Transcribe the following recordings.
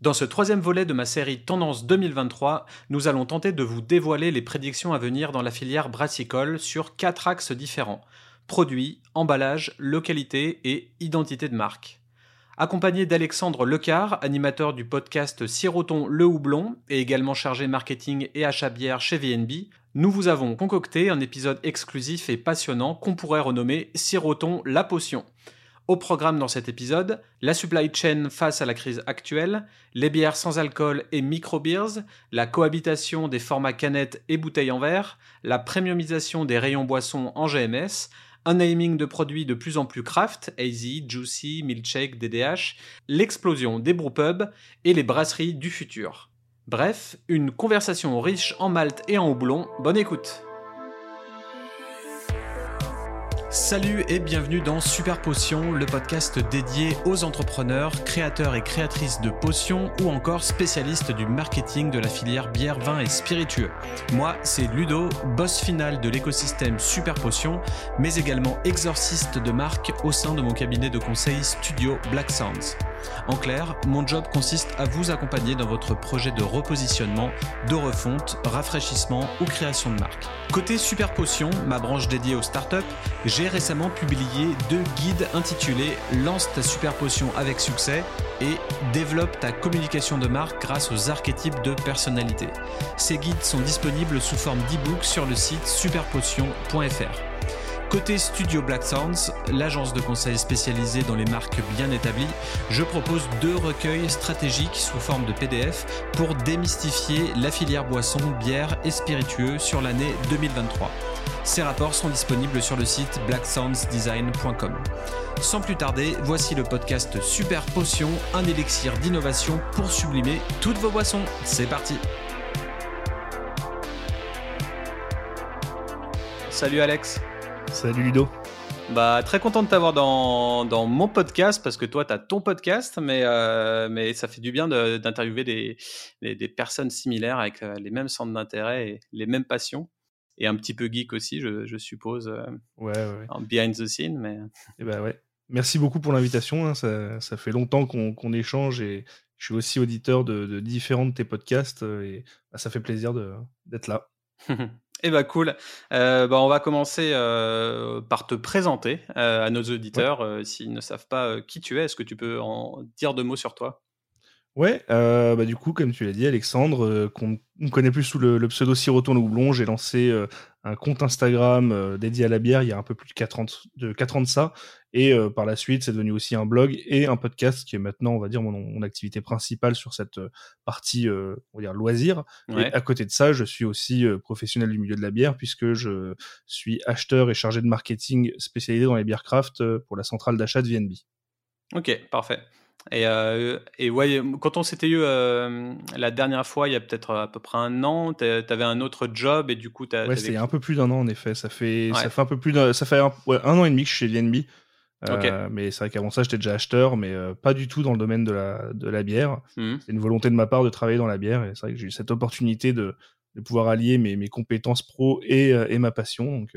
Dans ce troisième volet de ma série Tendance 2023, nous allons tenter de vous dévoiler les prédictions à venir dans la filière brassicole sur quatre axes différents produits, emballage, localité et identité de marque. Accompagné d'Alexandre Lecar, animateur du podcast Siroton Le Houblon et également chargé marketing et achat bière chez VNB, nous vous avons concocté un épisode exclusif et passionnant qu'on pourrait renommer Siroton la potion. Au programme dans cet épisode, la supply chain face à la crise actuelle, les bières sans alcool et micro-beers, la cohabitation des formats canettes et bouteilles en verre, la premiumisation des rayons boissons en GMS, un naming de produits de plus en plus craft, AZ, Juicy, Milkshake, DDH, l'explosion des brewpubs et les brasseries du futur. Bref, une conversation riche en malt et en houblon. Bonne écoute! Salut et bienvenue dans Super Potion, le podcast dédié aux entrepreneurs, créateurs et créatrices de potions ou encore spécialistes du marketing de la filière bière, vin et spiritueux. Moi, c'est Ludo, boss final de l'écosystème Super Potion, mais également exorciste de marque au sein de mon cabinet de conseil studio Black Sounds. En clair, mon job consiste à vous accompagner dans votre projet de repositionnement, de refonte, rafraîchissement ou création de marque. Côté Super Potion, ma branche dédiée aux startups, récemment publié deux guides intitulés Lance ta super potion avec succès et Développe ta communication de marque grâce aux archétypes de personnalité. Ces guides sont disponibles sous forme d'e-book sur le site superpotion.fr. Côté Studio Black Sounds, l'agence de conseil spécialisée dans les marques bien établies, je propose deux recueils stratégiques sous forme de PDF pour démystifier la filière boisson, bière et spiritueux sur l'année 2023. Ces rapports sont disponibles sur le site blacksoundsdesign.com. Sans plus tarder, voici le podcast Super Potion, un élixir d'innovation pour sublimer toutes vos boissons. C'est parti Salut Alex Salut Ludo. Bah, très content de t'avoir dans, dans, mon podcast parce que toi, tu as ton podcast, mais, euh, mais ça fait du bien d'interviewer des, des, personnes similaires avec euh, les mêmes centres d'intérêt et les mêmes passions. Et un petit peu geek aussi, je, je suppose, euh, ouais, ouais. en behind the scene. Mais... Et eh bah ouais. Merci beaucoup pour l'invitation. Hein. Ça, ça, fait longtemps qu'on échange et je suis aussi auditeur de, de différents de tes podcasts et bah, ça fait plaisir d'être là. Eh ben cool. Euh, bah, on va commencer euh, par te présenter euh, à nos auditeurs s'ils ne savent pas qui tu es. Est-ce que tu peux en dire deux mots sur toi? Ouais, bah du coup, comme tu l'as dit, Alexandre, qu'on connaît plus sous le, pseudo Siroton le Houblon, j'ai lancé un compte Instagram dédié à la bière il y a un peu plus de 4 ans de, 4 ans de ça. Et euh, par la suite, c'est devenu aussi un blog et un podcast qui est maintenant, on va dire, mon, activité principale sur cette euh, partie, euh, on va dire, loisir. Et à côté de ça, je suis aussi professionnel du milieu de la bière puisque je suis acheteur et chargé de marketing spécialisé dans les bières craft pour la centrale d'achat de VNB. Ok, parfait. Et, et ouais, quand on s'était eu la dernière fois, il y a peut-être à peu près un an, tu avais un autre job et du coup, tu Ouais, c'est un peu plus d'un an en effet. Ça fait, ça fait un peu plus ça fait un, un, an et demi que je suis chez VNB. Euh, mais c'est vrai qu'avant ça, j'étais déjà acheteur, mais euh, pas du tout dans le domaine de la, de la bière. Mmh. C'est une volonté de ma part de travailler dans la bière, et c'est vrai que j'ai eu cette opportunité de, de pouvoir allier mes, mes compétences pro et, euh, et ma passion. Donc,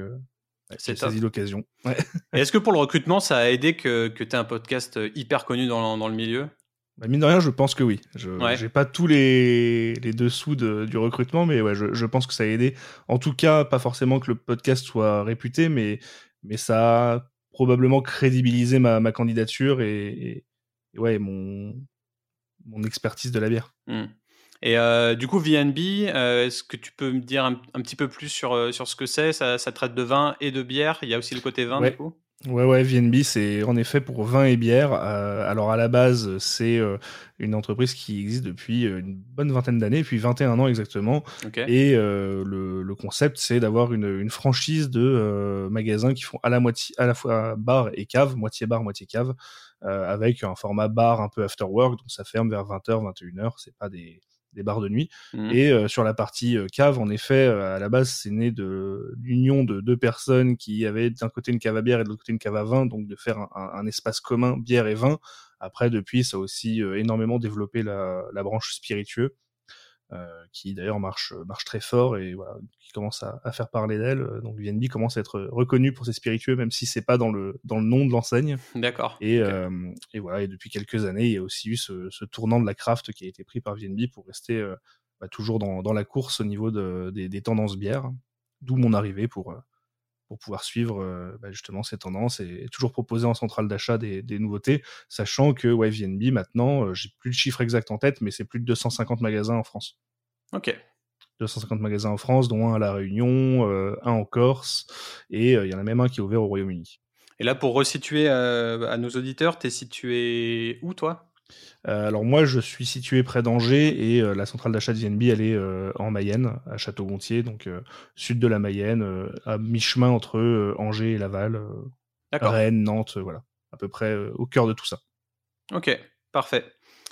c'est saisi l'occasion. Ouais. Est-ce que pour le recrutement, ça a aidé que, que tu aies un podcast hyper connu dans, dans le milieu? Bah, mine de rien, je pense que oui. Je n'ai pas tous les, les dessous de, du recrutement, mais ouais, je, je, pense que ça a aidé. En tout cas, pas forcément que le podcast soit réputé, mais, mais ça a probablement crédibiliser ma, ma candidature et, ouais, mon, mon expertise de la bière. Hmm. Et euh, du coup, VNB, euh, est-ce que tu peux me dire un, petit peu plus sur, euh, sur ce que c'est? Ça, ça, traite de vin et de bière. Il y a aussi le côté vin, du coup Ouais, ouais, VNB, c'est en effet pour vin et bière. Euh, alors à la base, c'est euh, une entreprise qui existe depuis une bonne vingtaine d'années, depuis 21 ans exactement. Et le, le, concept, c'est d'avoir une, une, franchise de magasins qui font à la, moitié, à la fois bar et cave, moitié bar, moitié cave, avec un format bar un peu after work, donc ça ferme vers 20h, 21h. C'est pas des des bars de nuit. Mmh. Et euh, sur la partie euh, cave, en effet, euh, à la base, c'est né de l'union de deux personnes qui avaient d'un côté une cave à bière et de l'autre côté une cave à vin, donc de faire un, espace commun bière et vin. Après, depuis, ça a aussi énormément développé la, la branche spiritueux. Qui d'ailleurs marche, marche très fort et voilà, qui commence à, faire parler d'elle. Donc VNB commence à être reconnu pour ses spiritueux, même si c'est pas dans le, dans le nom de l'enseigne. D'accord. Et, et, voilà, et depuis quelques années, il y a aussi eu ce, ce, tournant de la craft qui a été pris par VNB pour rester bah, toujours dans, dans, la course au niveau de, des, des, tendances bières. D'où mon arrivée pour, pour pouvoir suivre euh, bah, justement ces tendances et, toujours proposer en centrale d'achat des, nouveautés, sachant que VNB maintenant, euh, j'ai plus le chiffre exact en tête, mais c'est plus de 250 magasins en France. Ok. 250 magasins en France, dont un à La Réunion, euh, un en Corse, et il y en a même un qui est ouvert au Royaume-Uni. Et là, pour resituer à nos auditeurs, tu es situé où toi? Euh, alors moi, je suis situé près d'Angers et euh, la centrale d'achat de VNB, elle est euh, en Mayenne, à Château-Gontier, donc sud de la Mayenne, à mi-chemin entre Angers et Laval, Rennes, Nantes, voilà, à peu près au cœur de tout ça. Ok, parfait.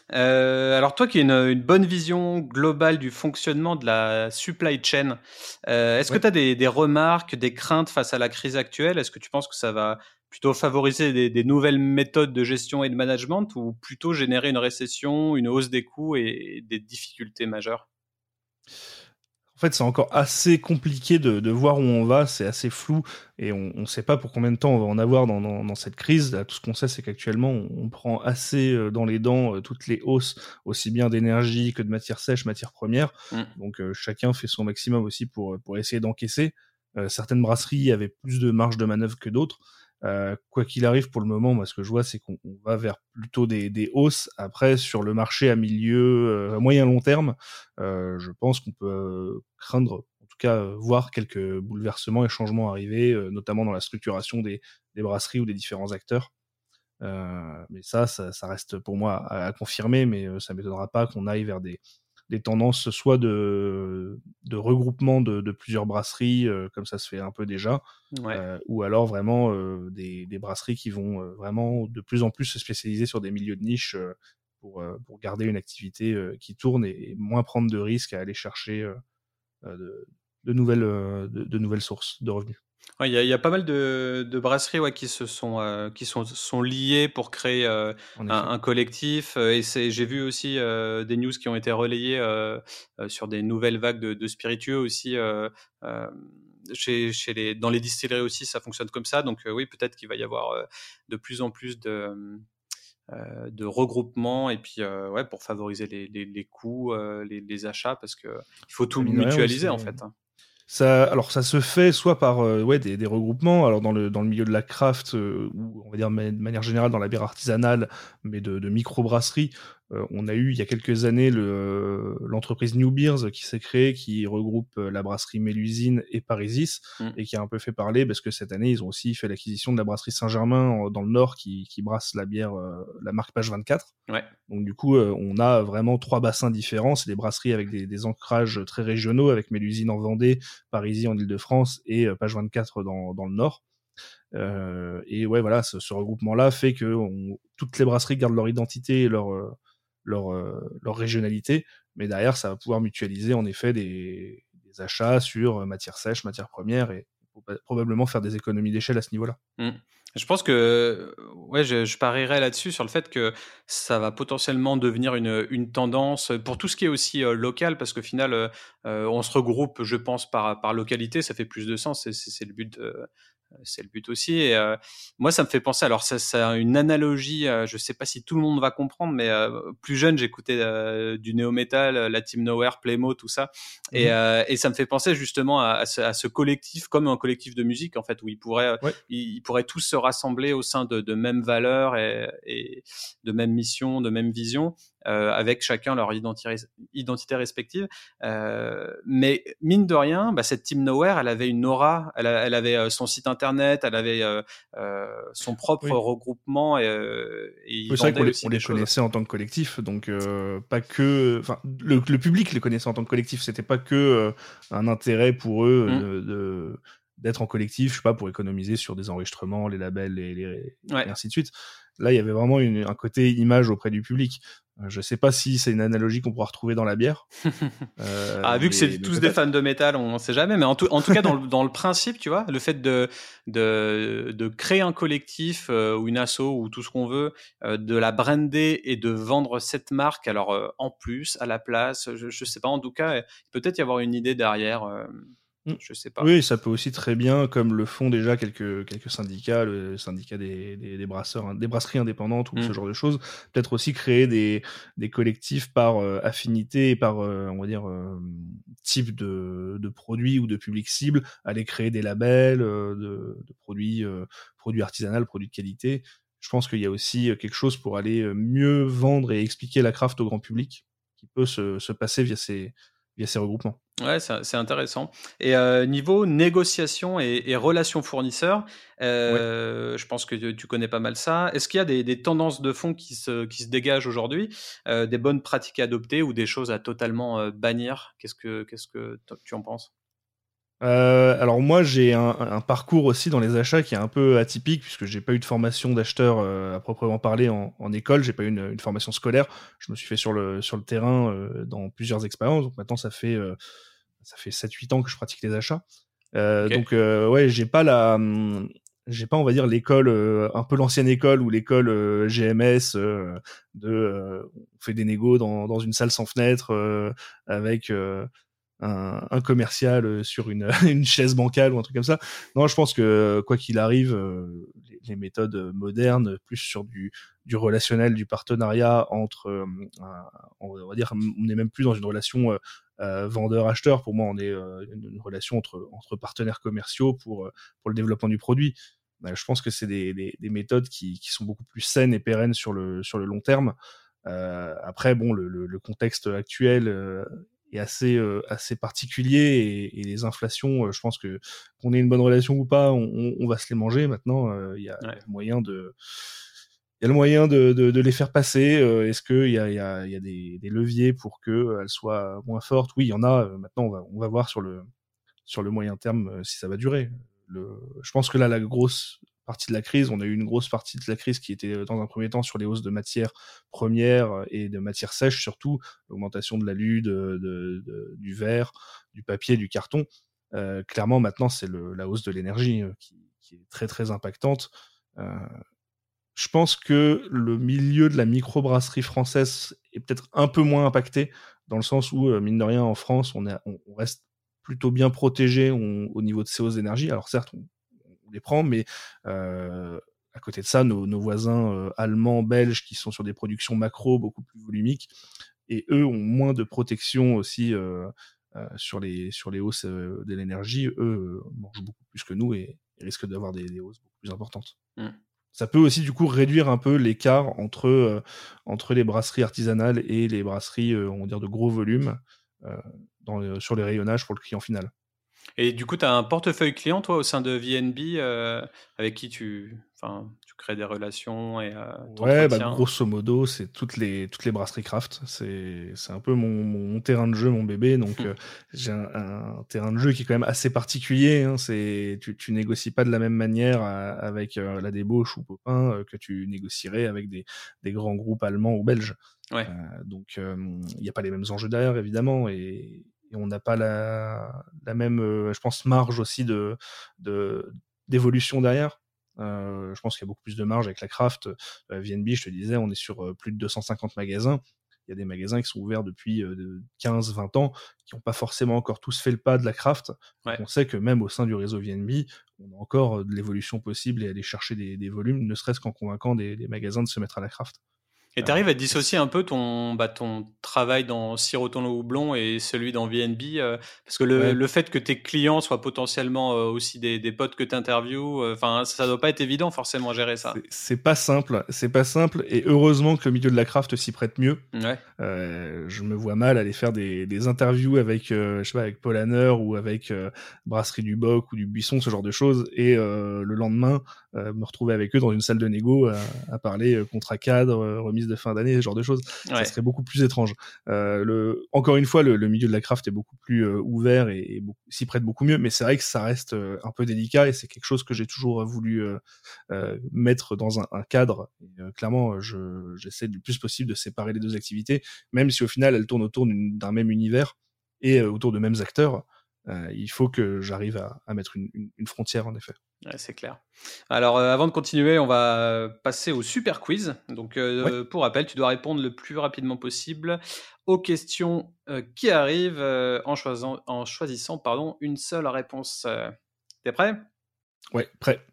alors toi qui as une, bonne vision globale du fonctionnement de la supply chain, est-ce que tu as des, des, remarques, des craintes face à la crise actuelle? Est-ce que tu penses que ça va plutôt favoriser des, nouvelles méthodes de gestion et de management ou plutôt générer une récession, une hausse des coûts et des difficultés majeures? En fait, c'est encore assez compliqué de, voir où on va, c'est assez flou et on ne sait pas pour combien de temps on va en avoir dans, cette crise. tout ce qu'on sait, c'est qu'actuellement, on, prend assez euh, dans les dents euh, toutes les hausses, aussi bien d'énergie que de matières sèches, matières premières. Mmh. Donc euh, chacun fait son maximum aussi pour, pour essayer d'encaisser. certaines brasseries avaient plus de marge de manœuvre que d'autres. Euh, quoi qu'il arrive pour le moment, moi ce que je vois c'est qu'on va vers plutôt des, hausses. Après sur le marché à milieu, euh, moyen long terme, euh, je pense qu'on peut euh, craindre, en tout cas voir quelques bouleversements et changements arriver, notamment dans la structuration des, des, brasseries ou des différents acteurs. mais ça, ça, ça, reste pour moi à, à confirmer, mais ça m'étonnera pas qu'on aille vers des, des tendances soit de, de regroupement de, plusieurs brasseries, euh, comme ça se fait un peu déjà, euh, ou alors vraiment euh, des, brasseries qui vont vraiment de plus en plus se spécialiser sur des milieux de niche pour, pour garder une activité qui tourne et, moins prendre de risques à aller chercher de, nouvelles, de nouvelles sources de revenus. Il y, a pas mal de, brasseries ouais, qui se sont euh, qui sont, sont liées pour créer euh, un, collectif. Euh, et j'ai vu aussi des news qui ont été relayées sur des nouvelles vagues de, spiritueux aussi. Chez, chez, les, dans les distilleries aussi, ça fonctionne comme ça. Donc oui, peut-être qu'il va y avoir de plus en plus de, de regroupements et puis ouais, pour favoriser les, les, coûts, les, achats, parce qu'il faut tout mutualiser en fait. Hein. Ça, alors ça se fait soit par euh, ouais, des, regroupements, alors dans le, dans le milieu de la craft, euh, ou on va dire de manière générale dans la bière artisanale, mais de, de micro-brasserie, on a eu il y a quelques années l'entreprise New Beers qui s'est créée, qui regroupe euh, la brasserie Mélusine et Parisis, mm. et qui a un peu fait parler parce que cette année, ils ont aussi fait l'acquisition de la brasserie Saint-Germain dans le Nord qui, qui brasse la bière, euh, la marque Page 24. Ouais. Donc du coup, on a vraiment trois bassins différents. C'est des brasseries avec des, des, ancrages très régionaux, avec Mélusine en Vendée, Parisis en Ile-de-France et Page 24 dans, dans le Nord. Euh, et ouais, voilà, ce, ce regroupement-là fait que on, toutes les brasseries gardent leur identité et leur, leur, euh, leur régionalité, mais derrière, ça va pouvoir mutualiser en effet des, achats sur matières sèches, matières premières, et probablement faire des économies d'échelle à ce niveau-là. Mmh. Je pense que ouais, je, je parierais là-dessus sur le fait que ça va potentiellement devenir une, tendance pour tout ce qui est aussi euh, local, parce qu'au final, euh, on se regroupe, je pense, par, localité, ça fait plus de sens, c'est le but c'est le but aussi. Et euh, moi, ça me fait penser. Alors, ça, c'est une analogie. Euh, je sais pas si tout le monde va comprendre, mais euh, plus jeune, j'écoutais du néo metal, la Team Nowhere, Playmo, tout ça, et, mmh et, ça me fait penser justement à, ce, collectif, comme un collectif de musique en fait, où ils pourraient, ils, pourraient tous se rassembler au sein de, de mêmes valeurs et, et, de mêmes missions, de mêmes visions, euh, avec chacun leur identité, identité respective. Euh, mais mine de rien, bah, cette Team Nowhere, elle avait une aura, elle, elle avait euh, son site internet, elle avait son propre regroupement. Et, et c'est vrai qu'on les, on les connaissait en tant que collectif, donc pas que, enfin, le, le, public les connaissait en tant que collectif. C'était pas que un intérêt pour eux mmh. de, d'être en collectif, je sais pas, pour économiser sur des enregistrements, les labels et, les, et ainsi de suite. Là, il y avait vraiment un côté image auprès du public. Euh, je sais pas si c'est une analogie qu'on pourra retrouver dans la bière. Euh, ah, vu que c'est tous des fans de métal, on ne sait jamais. Mais en tout, en tout cas, dans le, dans le, principe, tu vois, le fait de, de, de créer un collectif euh, ou une asso ou tout ce qu'on veut, de la brander et de vendre cette marque, alors en plus, à la place, je ne sais pas, en tout cas, peut-être y avoir une idée derrière. Je sais pas. Oui, ça peut aussi très bien, comme le font déjà quelques, quelques syndicats, le syndicat des, des, brasseurs, des brasseries indépendantes ou ce mmh. genre de choses. Peut-être aussi créer des, des collectifs par euh, affinité et par, euh, on va dire, euh, type de, de produits ou de public cible, aller créer des labels de, de, produits, produits artisanaux, produits de qualité. Je pense qu'il y a aussi quelque chose pour aller mieux vendre et expliquer la craft au grand public qui peut se, se passer via ces, via ces regroupements. Ouais, c'est intéressant. Et euh, niveau négociation et, relations fournisseurs, euh, je pense que tu connais pas mal ça. Est-ce qu'il y a des, tendances de fond qui se, qui se dégagent aujourd'hui, euh, des bonnes pratiques à adopter ou des choses à totalement bannir? Qu'est-ce que, qu'est-ce que tu en penses? Euh, alors moi j'ai un, parcours aussi dans les achats qui est un peu atypique puisque j'ai pas eu de formation d'acheteur euh, à proprement parler en, école, j'ai pas eu une, formation scolaire. Je me suis fait sur le sur le terrain euh, dans plusieurs expériences. Donc maintenant ça fait ça fait 7-8 ans que je pratique les achats. Donc ouais j'ai pas la hum, j'ai pas on va dire l'école un peu l'ancienne école ou l'école GMS de on fait des négos dans, dans une salle sans fenêtre avec un, commercial euh, sur une, une, chaise bancale ou un truc comme ça. Non, je pense que quoi qu'il arrive, euh, les, méthodes modernes, plus sur du, du relationnel, du partenariat entre, euh, on va dire, on n'est même plus dans une relation vendeur-acheteur. Pour moi, on est une, relation entre, entre partenaires commerciaux pour, pour le développement du produit. Je pense que c'est des, des, des, méthodes qui, qui, sont beaucoup plus saines et pérennes sur le, sur le long terme. Euh, après, bon, le, le, le contexte actuel euh, est assez euh, assez particulier et, les inflations, euh, je pense que qu'on ait une bonne relation ou pas, on, on va se les manger. Maintenant, euh, il y a moyen de il y a le moyen de, les faire passer. Est-ce qu'il y a, y a, des, leviers pour qu'elles soient moins fortes? Oui, il y en a. Maintenant, on va, on va voir sur le, sur le moyen terme si ça va durer. Je pense que là, la grosse partie de la crise. On a eu une grosse partie de la crise qui était euh, dans un premier temps sur les hausses de matières premières euh, et de matières sèches surtout, l'augmentation de l'alu, de, du verre, du papier, du carton. Euh, clairement, maintenant, c'est la hausse de l'énergie qui, est très très impactante. Euh, je pense que le milieu de la microbrasserie française est peut-être un peu moins impacté, dans le sens où, mine de rien, en France, on, est, on, reste plutôt bien protégé au niveau de ces hausses d'énergie. Alors certes, on, les prend, mais euh, à côté de ça, nos, voisins euh, allemands, belges, qui sont sur des productions macro beaucoup plus volumiques, et eux ont moins de protection aussi euh, sur, les, sur les hausses de l'énergie. Eux mangent beaucoup plus que nous et, risquent d'avoir des, hausses beaucoup plus importantes. Mmh. Ça peut aussi du coup réduire un peu l'écart entre, entre les brasseries artisanales et les brasseries, on va dire, de gros volume dans, sur les rayonnages pour le client final. Et du coup, tu as un portefeuille client, toi, au sein de VNB, euh, avec qui tu crées des relations et euh, Ouais, bah, grosso modo, c'est toutes les, toutes les brasseries craft. C'est un peu mon, mon, terrain de jeu, mon bébé. Donc, euh, j'ai un, terrain de jeu qui est quand même assez particulier. Hein. Tu, tu négocies pas de la même manière avec la débauche ou Popin que tu négocierais avec des, des grands groupes allemands ou belges. Ouais. donc, il n'y a pas les mêmes enjeux derrière, évidemment. Et, et on n'a pas la, la même, euh, je pense, marge aussi de d'évolution derrière. Euh, je pense qu'il y a beaucoup plus de marge avec la craft. Euh, VNB, je te disais, on est sur plus de 250 magasins. Il y a des magasins qui sont ouverts depuis 15-20 ans, qui n'ont pas forcément encore tous fait le pas de la craft. On sait que même au sein du réseau VNB, on a encore de l'évolution possible et aller chercher des, volumes, ne serait-ce qu'en convainquant des, des, magasins de se mettre à la craft. Et tu arrives à dissocier un peu ton, bah, ton travail dans Siroton le Houblon et celui dans VNB euh, Parce que le, le, fait que tes clients soient potentiellement euh, aussi des, des, potes que tu interviews, euh, ça doit pas être évident forcément gérer ça. C'est pas simple, c'est pas simple. Et heureusement que le milieu de la craft s'y prête mieux. Ouais. je me vois mal aller faire des, des interviews avec, je sais pas, avec Paul Hanner ou avec Brasserie du Boc ou du Buisson, ce genre de choses. Et le lendemain, me retrouver avec eux dans une salle de négo à, parler contrat cadre, remise de fin d'année, ce genre de choses. Ça serait beaucoup plus étrange. le, encore une fois, le, milieu de la craft est beaucoup plus ouvert et, s'y prête beaucoup mieux, mais c'est vrai que ça reste un peu délicat et c'est quelque chose que j'ai toujours voulu mettre dans un, un cadre. clairement, j'essaie le plus possible de séparer les deux activités, même si au final elles tournent autour d'un même univers et autour de mêmes acteurs. Euh, il faut que j'arrive à, mettre une, frontière en effet. C'est clair. Alors, euh, avant de continuer, on va passer au super quiz. Donc, euh, pour rappel, tu dois répondre le plus rapidement possible aux questions qui arrivent en, choisissant, en choisissant pardon, une seule réponse. T'es prêt? Ouais, prêt.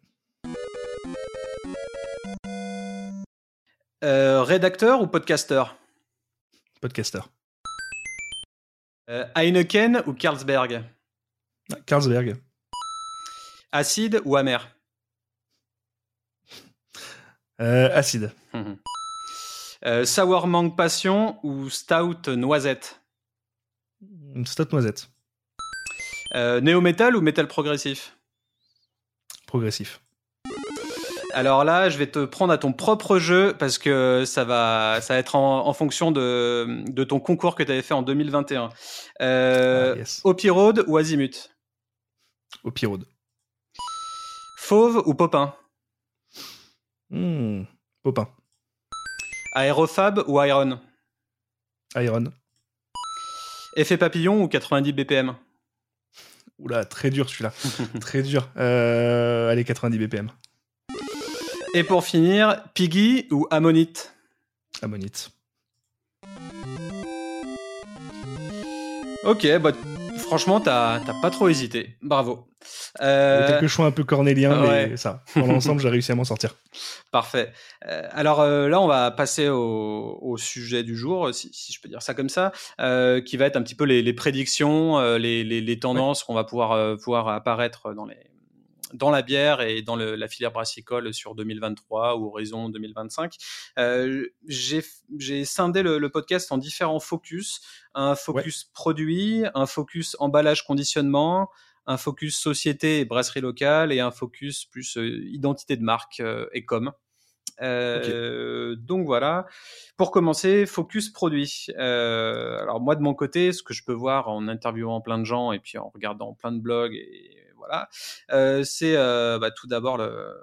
rédacteur ou podcasteur Podcasteur. Heineken ou Carlsberg? Carlsberg. Acide ou amer? Euh, Acide. Euh, sour mangue passion ou stout noisette? Stout noisette. Euh, néo-metal ou métal progressif? Progressif. Alors là, je vais te prendre à ton propre jeu parce que ça va, ça va être en, fonction de, de, ton concours que tu avais fait en 2021. Euh, ah, Road ou Azimut? Au Pyrode. Fauve ou Popin hmm, Popin. Aérofab ou Iron Iron. Effet papillon ou 90 BPM Oula, très dur celui-là. très dur. Euh, allez, 90 BPM. Et pour finir, Piggy ou Ammonite Ammonite. Ok, bah Franchement, t'as pas trop hésité. Bravo. Euh... Quelques choix un peu cornéliens, mais ça, dans l'ensemble, j'ai réussi à m'en sortir. Parfait. Euh, alors euh, là, on va passer au, sujet du jour, si, je peux dire ça comme ça, euh, qui va être un petit peu les, prédictions, les, tendances qu'on va pouvoir voir apparaître dans les dans la bière et dans la filière brassicole sur 2023 ou horizon 2025. Euh, j'ai scindé le, podcast en différents focus. Un focus produit, un focus emballage conditionnement, un focus société et brasserie locale et un focus plus euh, identité de marque euh, et com. Donc voilà. Pour commencer, focus produit. alors moi de mon côté, ce que je peux voir en interviewant plein de gens et puis en regardant plein de blogs et voilà. Euh, c'est euh, bah, tout d'abord le.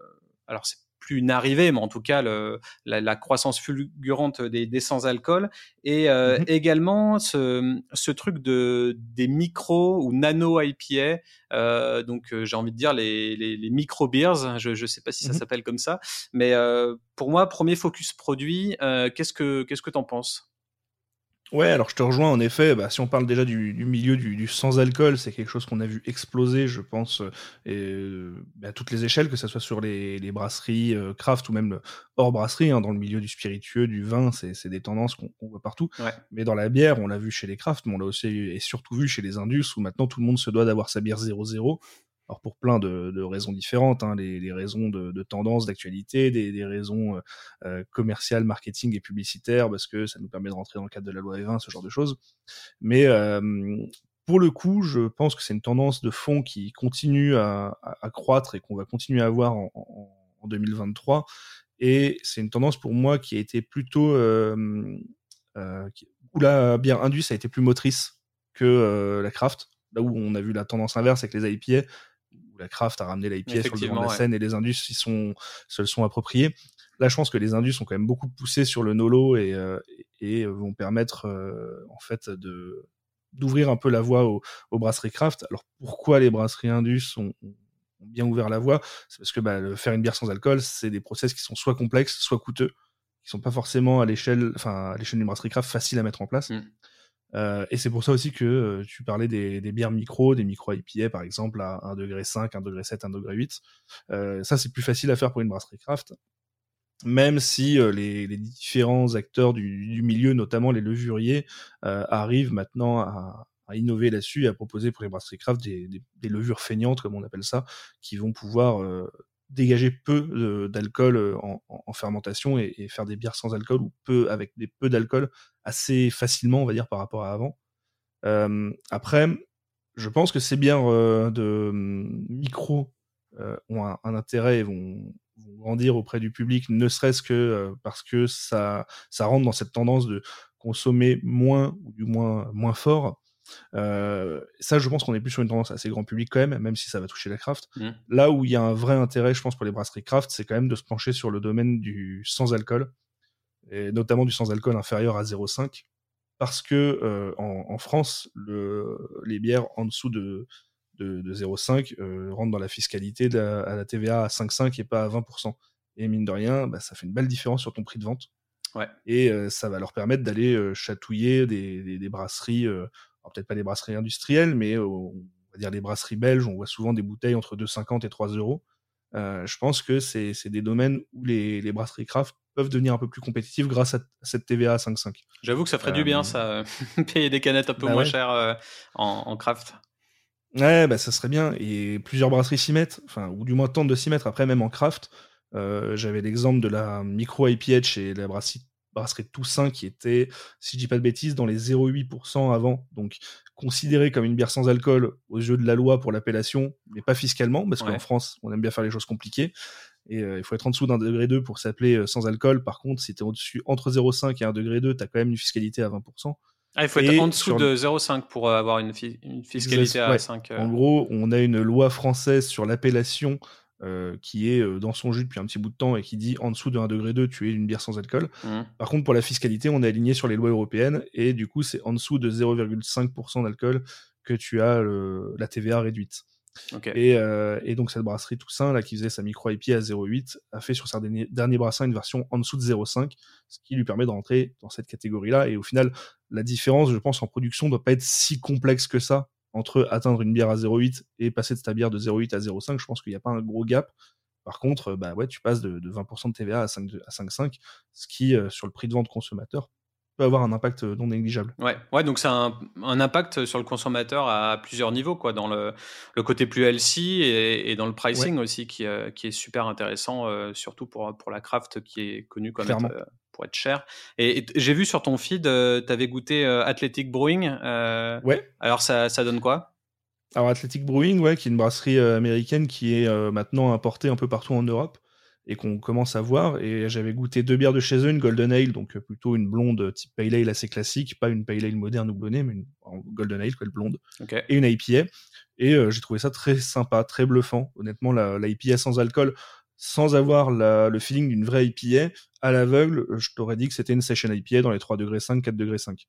Alors c'est plus une arrivée, mais en tout cas le, la, croissance fulgurante des, des sans-alcool et euh, mmh également ce, ce, truc de des micro ou nano IPA. Euh, donc j'ai envie de dire les, les, les micro beers. Je ne sais pas si ça mmh s'appelle comme ça, mais pour moi premier focus produit. qu'est-ce que qu'est-ce que t'en penses? Ouais, alors je te rejoins en effet. Bah, si on parle déjà du, milieu du, sans-alcool, c'est quelque chose qu'on a vu exploser, je pense, euh, euh, à toutes les échelles, que ce soit sur les, brasseries euh, craft ou même hors brasserie, hein, dans le milieu du spiritueux, du vin, c'est des tendances qu'on voit partout. Mais dans la bière, on l'a vu chez les craft, mais on l'a aussi et surtout vu chez les indus, où maintenant tout le monde se doit d'avoir sa bière 0-0. Alors pour plein de, raisons différentes, hein, les, raisons de, tendance, d'actualité, des, raisons euh, euh, commerciales, marketing et publicitaires, parce que ça nous permet de rentrer dans le cadre de la loi E20, ce genre de choses. Mais euh, pour le coup, je pense que c'est une tendance de fond qui continue à, croître et qu'on va continuer à avoir en, 2023. Et c'est une tendance pour moi qui a été plutôt... où la bière Indus a été plus motrice que la craft là où on a vu la tendance inverse avec les IPA, la craft a ramené l'IPA sur le devant de la scène et les indus sont, se le sont appropriés. Là, je pense que les indus sont quand même beaucoup poussés sur le nolo et, euh, et vont permettre euh, en fait de d'ouvrir un peu la voie aux, brasseries craft. Alors pourquoi les brasseries indus ont, bien ouvert la voie? C'est parce que bah, faire une bière sans alcool, c'est des process qui sont soit complexes, soit coûteux, qui sont pas forcément à l'échelle, enfin à l'échelle d'une brasserie craft facile à mettre en place. Mm. Euh, et c'est pour ça aussi que euh, tu parlais des, bières micro, des micro IPA par exemple à 1 degré 5, 1 degré 7, 1 degré 8. Euh, ça c'est plus facile à faire pour une brasserie craft. Même si euh, les, différents acteurs du, milieu, notamment les levuriers, arrivent maintenant à, innover là-dessus et à proposer pour les brasseries craft des, levures feignantes, comme on appelle ça, qui vont pouvoir dégager peu d'alcool euh, en, fermentation et, faire des bières sans alcool ou peu avec des peu d'alcool assez facilement, on va dire, par rapport à avant. Euh, après, je pense que ces bières euh, de hum, micro ont un, intérêt et vont, grandir auprès du public, ne serait-ce que parce que ça, ça rentre dans cette tendance de consommer moins ou du moins moins fort. Ça, je pense qu'on est plus sur une tendance assez grand public quand même, même si ça va toucher la craft. Mmh. Là où il y a un vrai intérêt, je pense, pour les brasseries craft, c'est quand même de se pencher sur le domaine du sans alcool, et notamment du sans alcool inférieur à 0,5, parce que en, France, le, les bières en dessous de, de, 0,5 rentrent dans la fiscalité à la TVA à 5,5 et pas à 20%. Et mine de rien, bah, ça fait une belle différence sur ton prix de vente. Et ça va leur permettre d'aller chatouiller des, brasseries, peut-être pas des brasseries industrielles, mais on va dire les brasseries belges, on voit souvent des bouteilles entre 2,50 et 3 euros. je pense que c'est des domaines où les, brasseries craft peuvent devenir un peu plus compétitives grâce à cette TVA à 5,5. J'avoue que ça ferait du bien, ça, payer des canettes un peu bah moins chères en, craft. Ouais, bah ça serait bien. Et plusieurs brasseries s'y mettent, enfin, ou du moins tentent de s'y mettre. Après, même en craft, euh, j'avais l'exemple de la micro IPH chez la brasserie, brasserie Toussaint qui était, si je dis pas de bêtises, dans les 0,8% avant. Donc considéré comme une bière sans alcool aux yeux de la loi pour l'appellation, mais pas fiscalement, parce qu'en France, on aime bien faire les choses compliquées. Et euh, il faut être en dessous d'un degré 2 pour s'appeler euh, sans alcool. Par contre, si tu es au-dessus entre 0,5 et 1 degré 2, tu as quand même une fiscalité à 20%. Ah, il faut être en dessous de 0,5 pour avoir une, fiscalité à 5. En gros, on a une loi française sur l'appellation euh, qui est euh, dans son jus depuis un petit bout de temps et qui dit en dessous de 1 degré 2, tu es une bière sans alcool. Mmh. Par contre, pour la fiscalité, on est aligné sur les lois européennes et du coup, c'est en dessous de 0,5% d'alcool que tu as la TVA réduite. Euh, et, donc cette brasserie Toussaint, là, qui faisait sa micro IP à 0,8, a fait sur sa dernier, dernier brassin une version en dessous de 0,5, ce qui lui permet de rentrer dans cette catégorie-là. Et au final, la différence, je pense, en production ne doit pas être si complexe que ça entre atteindre une bière à 0,8 et passer de ta bière de 0,8 à 0,5, je pense qu'il n'y a pas un gros gap. Par contre, bah ouais, tu passes de, 20% de TVA à 5,5, ce qui, euh, sur le prix de vente consommateur, peut avoir un impact euh, non négligeable. Ouais, ouais donc c'est un, impact sur le consommateur à plusieurs niveaux, quoi, dans le, le côté plus healthy et, et dans le pricing aussi, qui, euh, qui, est super intéressant, surtout pour, pour la craft qui est connue comme pour être cher. Et, j'ai vu sur ton feed, euh, tu avais goûté euh, Athletic Brewing. Euh, ouais. Alors ça, ça donne quoi? Alors Athletic Brewing, ouais, qui est une brasserie américaine qui est maintenant importée un peu partout en Europe et qu'on commence à voir. Et j'avais goûté deux bières de chez eux, une Golden Ale, donc plutôt une blonde type Pale Ale assez classique, pas une Pale Ale moderne ou blonnée, mais une Golden Ale, quoi, blonde, et une IPA. Et j'ai trouvé ça très sympa, très bluffant. Honnêtement, la, la IPA sans alcool, sans avoir le feeling d'une vraie IPA, à l'aveugle, je t'aurais dit que c'était une session IPA dans les 3 degrés 5, 4 degrés 5.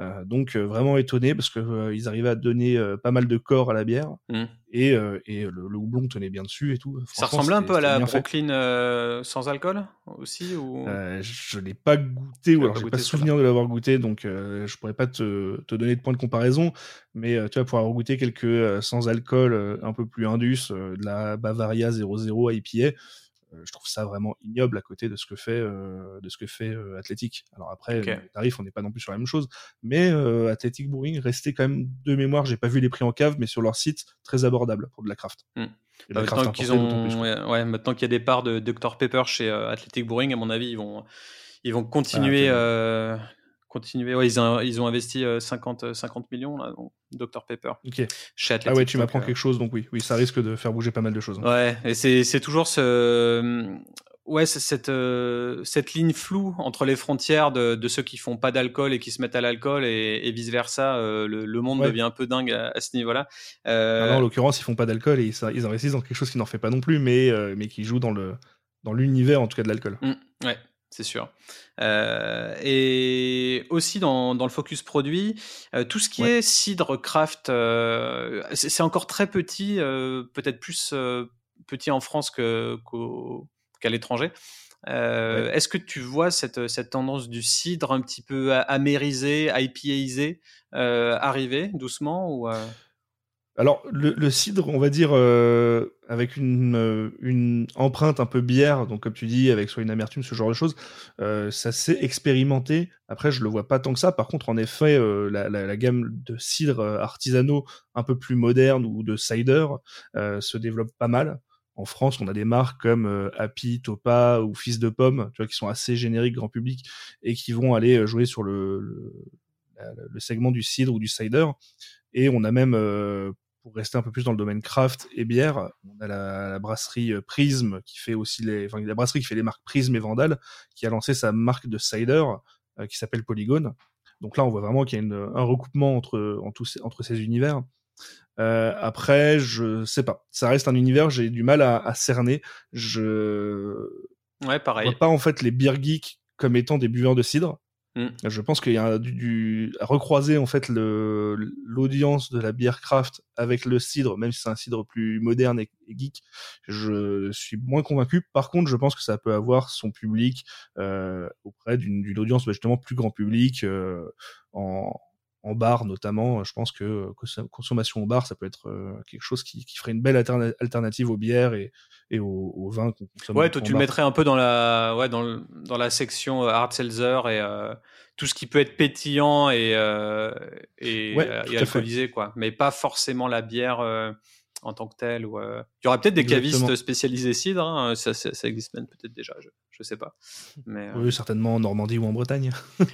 Euh, donc euh, vraiment étonné parce que euh, ils arrivaient à donner pas mal de corps à la bière mmh. et, et le, houblon tenait bien dessus et tout. Ça ressemblait un peu à la Brooklyn sans alcool aussi ou? Je l'ai pas goûté ou alors j'ai pas souvenir de l'avoir goûté donc je pourrais pas te, te, donner de point de comparaison mais tu vas pouvoir goûter quelques sans alcool un peu plus indus de la Bavaria 00 IPA euh, je trouve ça vraiment ignoble à côté de ce que fait euh, de ce que fait euh, Athletic. Alors après, les tarifs, on n'est pas non plus sur la même chose, mais Athletic Brewing restait quand même de mémoire. J'ai pas vu les prix en cave, mais sur leur site, très abordable pour de la craft. Hmm. Bah, maintenant qu'ils ont, ouais, maintenant qu'il y a des parts de Dr Pepper chez Athletic Brewing, à mon avis, ils vont ils vont continuer ah, continuer. Ouais, ils, ont, ils ont investi 50, 50 millions, là, donc, Dr Pepper. Ok. Chez Athletic, ah ouais, tu m'apprends quelque chose, donc oui, oui, ça risque de faire bouger pas mal de choses. Hein. Ouais, et c'est toujours ce. Ouais, cette, euh, cette ligne floue entre les frontières de, de ceux qui font pas d'alcool et qui se mettent à l'alcool et, et, vice versa. Euh, le, le, monde devient un peu dingue à, ce niveau-là. Euh... Alors, en l'occurrence, ils font pas d'alcool et ils, ils, investissent dans quelque chose qui n'en fait pas non plus, mais, euh, mais qui joue dans le dans l'univers en tout cas de l'alcool. Mmh, ouais, c'est sûr. Euh, et aussi dans, dans, le focus produit, euh, tout ce qui est cidre craft, euh, c'est encore très petit, peut-être plus petit en France qu'à l'étranger. Est-ce que tu vois cette, cette, tendance du cidre un petit peu amérisé, IPAisé arriver doucement ou alors, le, cidre, on va dire, euh, avec euh, une, empreinte un peu bière, donc comme tu dis, avec soit une amertume, ce genre de choses, euh, ça s'est expérimenté. Après, je le vois pas tant que ça. Par contre, en effet, la, gamme de cidres artisanaux un peu plus modernes ou de cider se développe pas mal. En France, on a des marques comme Happy, Topa ou Fils de Pomme, qui sont assez génériques grand public et qui vont aller jouer sur le segment du cidre ou du cider. Et on a même pour rester un peu plus dans le domaine craft et bière, on a la, brasserie Prism qui fait aussi les, enfin, la brasserie qui fait les marques Prism et Vandal, qui a lancé sa marque de cider qui s'appelle Polygone. Donc là, on voit vraiment qu'il y a un recoupement entre, entre ces univers. Euh, après, je sais pas. Ça reste un univers, j'ai du mal à, cerner. Je ouais, pareil. vois pas en fait les beer geeks comme étant des buveurs de cidre. Mm. Je pense qu'il y a du, à recroiser en fait l'audience de la bière craft avec le cidre, même si c'est un cidre plus moderne et, geek. Je suis moins convaincu. Par contre, je pense que ça peut avoir son public euh, auprès d'une audience bah, justement plus grand public euh, en en bar notamment, je pense que consommation au bar, ça peut être euh, quelque chose qui, ferait une belle alternative aux bières et, et au, vin qu'on consomme. Ouais, toi tu le mettrais un peu dans la, ouais, dans, dans la section euh, hard seltzer et euh, tout ce qui peut être pétillant et, et, et alcoolisé, quoi. Mais pas forcément la bière en tant que tel ou euh, il y aurait peut-être des cavistes spécialisés cidre hein, ça, ça, existe même peut-être déjà je, je sais pas. Mais euh, oui certainement en Normandie ou en Bretagne.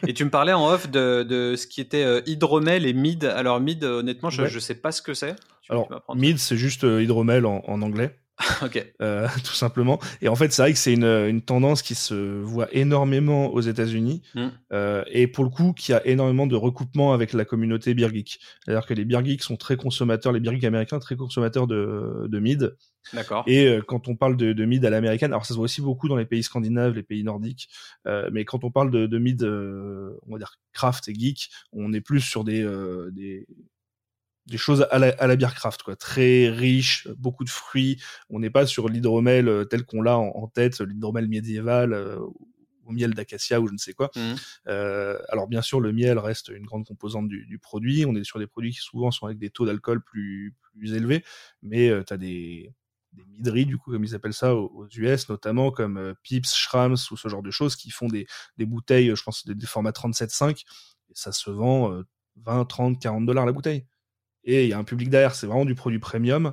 Et tu me parlais en off de, de ce qui était euh, hydromel et mid. Alors mid honnêtement je, je sais pas ce que c'est. Alors mid c'est juste hydromel en, en anglais ok. Euh, tout simplement. Et en fait, c'est vrai que c'est une, une, tendance qui se voit énormément aux États-Unis mm. euh, et pour le coup, qui a énormément de recoupement avec la communauté beer geek. C'est-à-dire que les beer geeks sont très consommateurs, les beer geeks américains très consommateurs de, de mid. D'accord. Et euh, quand on parle de, de mid à l'américaine, alors ça se voit aussi beaucoup dans les pays scandinaves, les pays nordiques, euh, mais quand on parle de, de mid, euh, on va dire craft et geek, on est plus sur des, des des choses à la, à la bière craft, quoi, très riche, beaucoup de fruits. On n'est pas sur l'hydromel euh, tel qu'on l'a en, tête, l'hydromel médiéval euh, au miel d'acacia ou je ne sais quoi. Mmh. Euh, alors bien sûr, le miel reste une grande composante du, du, produit. On est sur des produits qui souvent sont avec des taux d'alcool plus, plus élevés, mais euh, tu as des, des midris, du coup, comme ils appellent ça aux, US, notamment comme euh, Pips, Schrams ou ce genre de choses, qui font des, des bouteilles, je pense, des, des formats 37,5, et ça se vend 20, 30, 40 dollars la bouteille et il y a un public derrière, c'est vraiment du produit premium.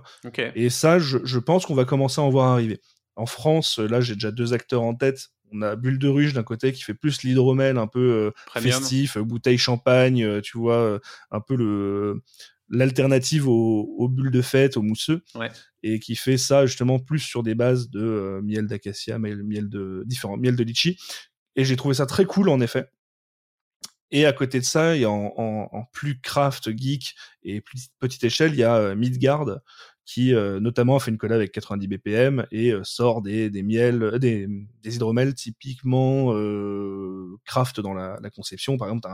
Et ça, je, je pense qu'on va commencer à en voir arriver. En France, là, j'ai déjà deux acteurs en tête. On a Bulle de Ruche d'un côté qui fait plus l'hydromel, un peu euh, festif, euh, bouteille champagne, euh, tu vois, un peu le l'alternative aux, aux, bulles de fête, aux mousseux, ouais. et qui fait ça justement plus sur des bases de miel d'acacia, miel, miel de différents miel de litchi. Et j'ai trouvé ça très cool en effet. Et à côté de ça, il y a en, plus craft geek et plus petite échelle, il y a euh, Midgard qui euh, notamment fait une collab avec 90 BPM et euh, sort des, des miels, des, hydromels typiquement craft dans la, conception. Par exemple,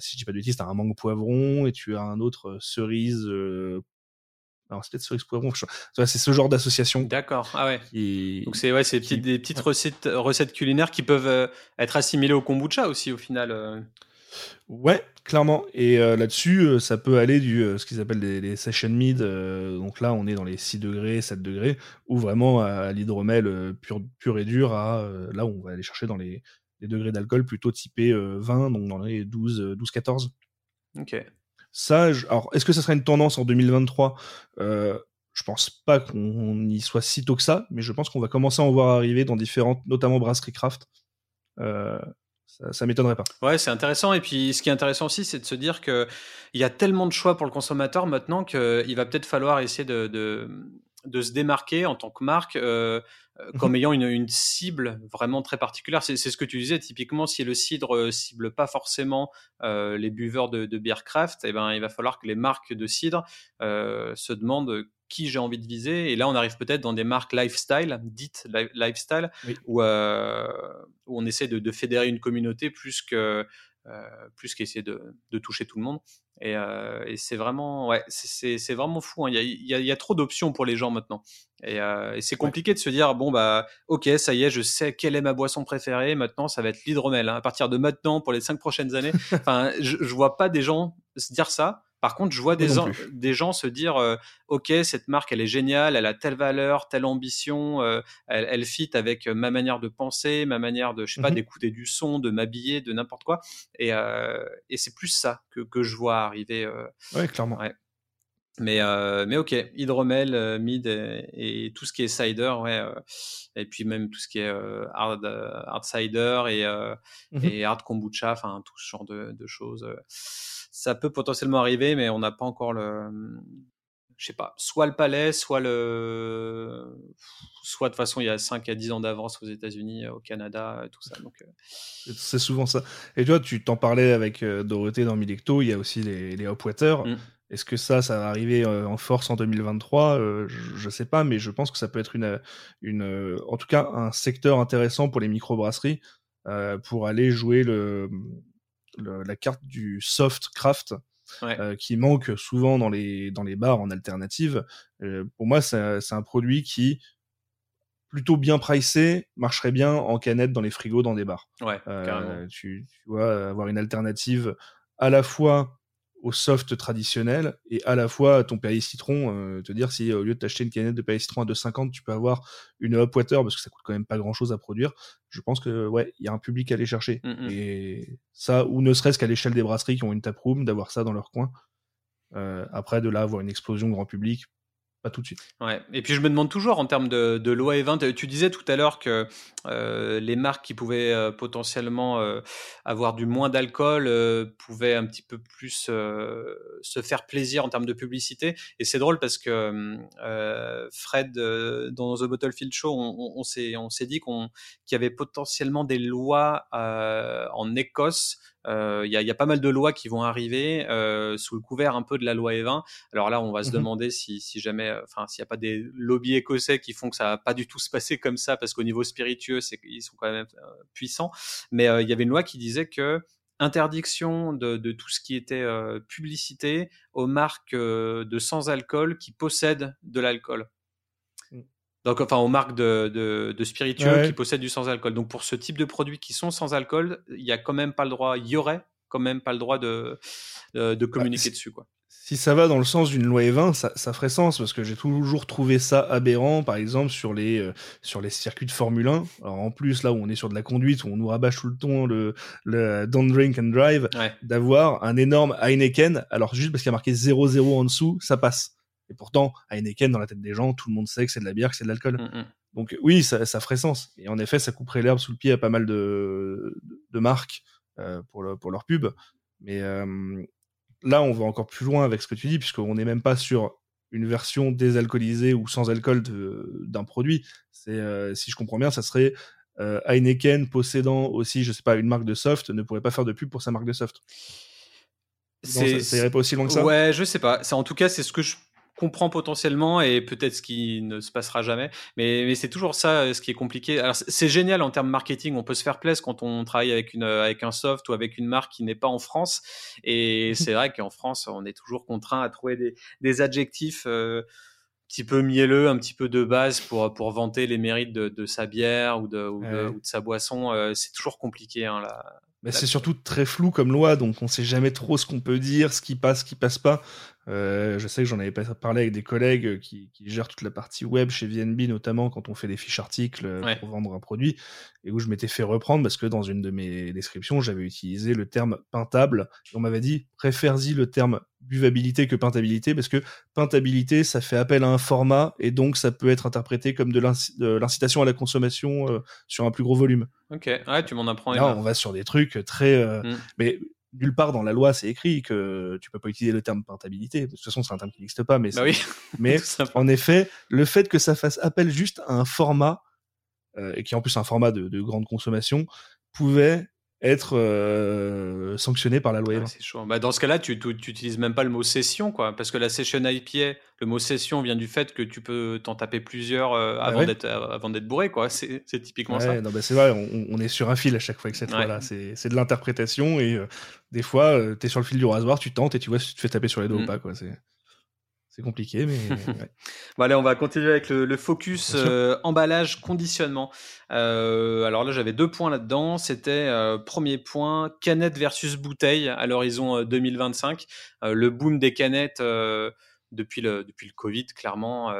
si je dis pas de bêtises, t'as un mangue poivron et tu as un autre cerise alors c'est peut-être cerise poivron. C'est ce genre d'association. D'accord. Ah ouais. Donc c'est ouais, c'est des petites recettes, recettes culinaires qui peuvent euh, être assimilées au kombucha aussi au final. Euh. Ouais, clairement. Et euh, là-dessus, ça peut aller du ce qu'ils appellent les, session mid. donc là, on est dans les 6 degrés, 7 degrés, ou vraiment à, l'hydromel pur, pur et dur. À là, où on va aller chercher dans les, les degrés d'alcool plutôt typés 20, donc dans les 12, 12, 14. Ok. Alors, est-ce que ça serait une tendance en 2023 euh, Je pense pas qu'on y soit si tôt que ça, mais je pense qu'on va commencer à en voir arriver dans différentes, notamment brasserie craft. Euh, ça, ça m'étonnerait pas. Ouais, c'est intéressant. Et puis, ce qui est intéressant aussi, c'est de se dire que il y a tellement de choix pour le consommateur maintenant qu'il va peut-être falloir essayer de, se démarquer en tant que marque. Euh, comme mhm. ayant une, une, cible vraiment très particulière. C'est ce que tu disais, typiquement, si le cidre euh, cible pas forcément euh, les buveurs de, de beer craft, eh ben, il va falloir que les marques de cidre euh, se demandent qui j'ai envie de viser. Et là, on arrive peut-être dans des marques lifestyle, dites lifestyle, où, euh, où, on essaie de, de, fédérer une communauté plus que plus qu'essayer de, de, toucher tout le monde. Et, euh, et c'est vraiment, ouais, c'est vraiment fou. Hein. Il, y a, il, y a, trop d'options pour les gens maintenant. Et, euh, et c'est compliqué de se dire, bon, bah, ok, ça y est, je sais quelle est ma boisson préférée. Maintenant, ça va être l'hydromel. Hein. À partir de maintenant, pour les cinq prochaines années, enfin, je, je vois pas des gens se dire ça. Par contre, je vois des, des gens se dire, euh, ok, cette marque, elle est géniale, elle a telle valeur, telle ambition, euh, elle, elle fit avec euh, ma manière de penser, ma manière de, je sais pas, mmh d'écouter du son, de m'habiller, de n'importe quoi. Et, et c'est plus ça que, que je vois arriver. ouais, clairement. Ouais. Mais, mais ok, hydromel, mid et, tout ce qui est cider, ouais, et puis même tout ce qui est hard, hard cider et, mmh et hard kombucha, enfin tout ce genre de, de choses ça peut potentiellement arriver, mais on n'a pas encore le, je sais pas, soit le palais, soit le, soit de toute façon il y a 5 à 10 ans d'avance aux États-Unis, au Canada, tout ça. Donc c'est souvent ça. Et toi, tu t'en parlais avec Dorothée dans Milecto, il y a aussi les, les Hopwater. Mm. Est-ce que ça, ça va arriver en force en 2023 Je ne sais pas, mais je pense que ça peut être une, une, en tout cas un secteur intéressant pour les microbrasseries pour aller jouer le, la carte du soft craft. qui manque souvent dans les, dans les bars en alternative. pour moi, c'est un produit qui, plutôt bien pricé, marcherait bien en canette dans les frigos dans des bars. Ouais, tu, tu, vois, avoir une alternative à la fois au soft traditionnel et à la fois ton Perrier citron, euh, te dire si au lieu de t'acheter une canette de Perrier citron à 2,50, tu peux avoir une Upwater parce que ça coûte quand même pas grand chose à produire. Je pense que ouais, il y a un public à aller chercher. Mm, mm. Et ça, ou ne serait-ce qu'à l'échelle des brasseries qui ont une taproom, d'avoir ça dans leur coin. Euh, après, de là, avoir une explosion grand public, pas tout de suite. Et puis je me demande toujours en termes de, de loi E20, tu disais tout à l'heure que euh, les marques qui pouvaient euh, potentiellement euh, avoir du moins d'alcool pouvaient un petit peu plus se faire plaisir en termes de publicité. Et c'est drôle parce que Fred, dans The Bottlefield Show, on, s'est dit qu'il y avait potentiellement des lois en Écosse euh, il y, a pas mal de lois qui vont arriver euh, sous le couvert un peu de la loi E20. Alors là, on va se mmh demander si, jamais, euh, enfin, s'il n'y a pas des lobbies écossais qui font que ça va pas du tout se passer comme ça, parce qu'au niveau spiritueux, c'est ils sont quand même puissants. Mais il y avait une loi qui disait que interdiction de, tout ce qui était publicité aux marques de sans alcool qui possèdent de l'alcool. Donc, enfin, aux marques de, spiritueux qui possèdent du sans-alcool. Donc, pour ce type de produits qui sont sans alcool, il n'y a quand même pas le droit, il y aurait quand même pas le droit de, de, bah, communiquer dessus. Quoi. Si ça va dans le sens d'une loi E20, ça, ferait sens, parce que j'ai toujours trouvé ça aberrant, par exemple, sur les, euh, sur les circuits de Formule 1. Alors, en plus, là où on est sur de la conduite, où on nous rabâche tout le temps le, le don't drink and drive, d'avoir un énorme Heineken, alors juste parce qu'il y a marqué 0-0 en dessous, ça passe. Et pourtant, Heineken, dans la tête des gens, tout le monde sait que c'est de la bière, que c'est de l'alcool. Mm, mm. Donc oui, ça, ferait sens. Et en effet, ça couperait l'herbe sous le pied à pas mal de, de marques euh, pour, pour leur pub. Mais euh, là, on va encore plus loin avec ce que tu dis, puisqu'on n'est même pas sur une version désalcoolisée ou sans alcool d'un produit. C'est, euh, si je comprends bien, ça serait Heineken possédant aussi, je sais pas, une marque de soft ne pourrait pas faire de pub pour sa marque de soft. ça, ça irait pas aussi loin que ça? Ouais, je sais pas. En tout cas, c'est ce que je comprend potentiellement et peut-être ce qui ne se passera jamais. Mais, mais c'est toujours ça euh, ce qui est compliqué. Alors c'est génial en termes marketing, on peut se faire plaisir quand on travaille avec une euh, avec un soft ou avec une marque qui n'est pas en France. Et c'est vrai qu'en France, on est toujours contraint à trouver des, des adjectifs. Euh, un petit peu mielleux, un petit peu de base pour, pour vanter les mérites de, de sa bière ou de, ou de, sa boisson. c'est toujours compliqué. Hein, c'est surtout très flou comme loi, donc on sait jamais trop ce qu'on peut dire, ce qui passe, ce qui passe pas. Euh, je sais que j'en avais parlé avec des collègues qui, qui, gèrent toute la partie web chez VNB, notamment quand on fait des fiches articles euh, pour vendre un produit, et où je m'étais fait reprendre parce que dans une de mes descriptions, j'avais utilisé le terme pintable, et on m'avait dit préfère-y le terme buvabilité que pintabilité, parce que pintabilité, ça fait appel à un format, et donc ça peut être interprété comme de l'incitation à la consommation euh, sur un plus gros volume. Ok, ouais, tu m'en apprends. Là, on va sur des trucs très... Mm. Mais nulle part dans la loi c'est écrit que tu peux pas utiliser le terme portabilité. De toute façon, c'est un terme qui n'existe pas, mais, bah oui. mais en effet, le fait que ça fasse appel juste à un format euh, et qui est en plus un format de, de grande consommation pouvait être euh, sanctionné par la loi. c'est chaud. Bah, dans ce cas-là, tu n'utilises même pas le mot session, quoi, parce que la session IPA, le mot session vient du fait que tu peux t'en taper plusieurs euh, bah avant d'être avant d'être bourré, quoi. C'est typiquement ça. Non, bah, c'est vrai, on, est sur un fil à chaque fois avec cette fois-là. C'est de l'interprétation et euh, des fois, tu es sur le fil du rasoir, tu tentes et tu vois si tu te fais taper sur les doigts ou mm. pas, quoi. C'est c'est compliqué, mais. bon, allez, on va continuer avec le, focus euh, emballage, conditionnement. Euh, alors là, j'avais deux points là-dedans. C'était euh, premier point, canette versus bouteille à l'horizon 2025. le boom des canettes depuis, le, depuis le Covid, clairement.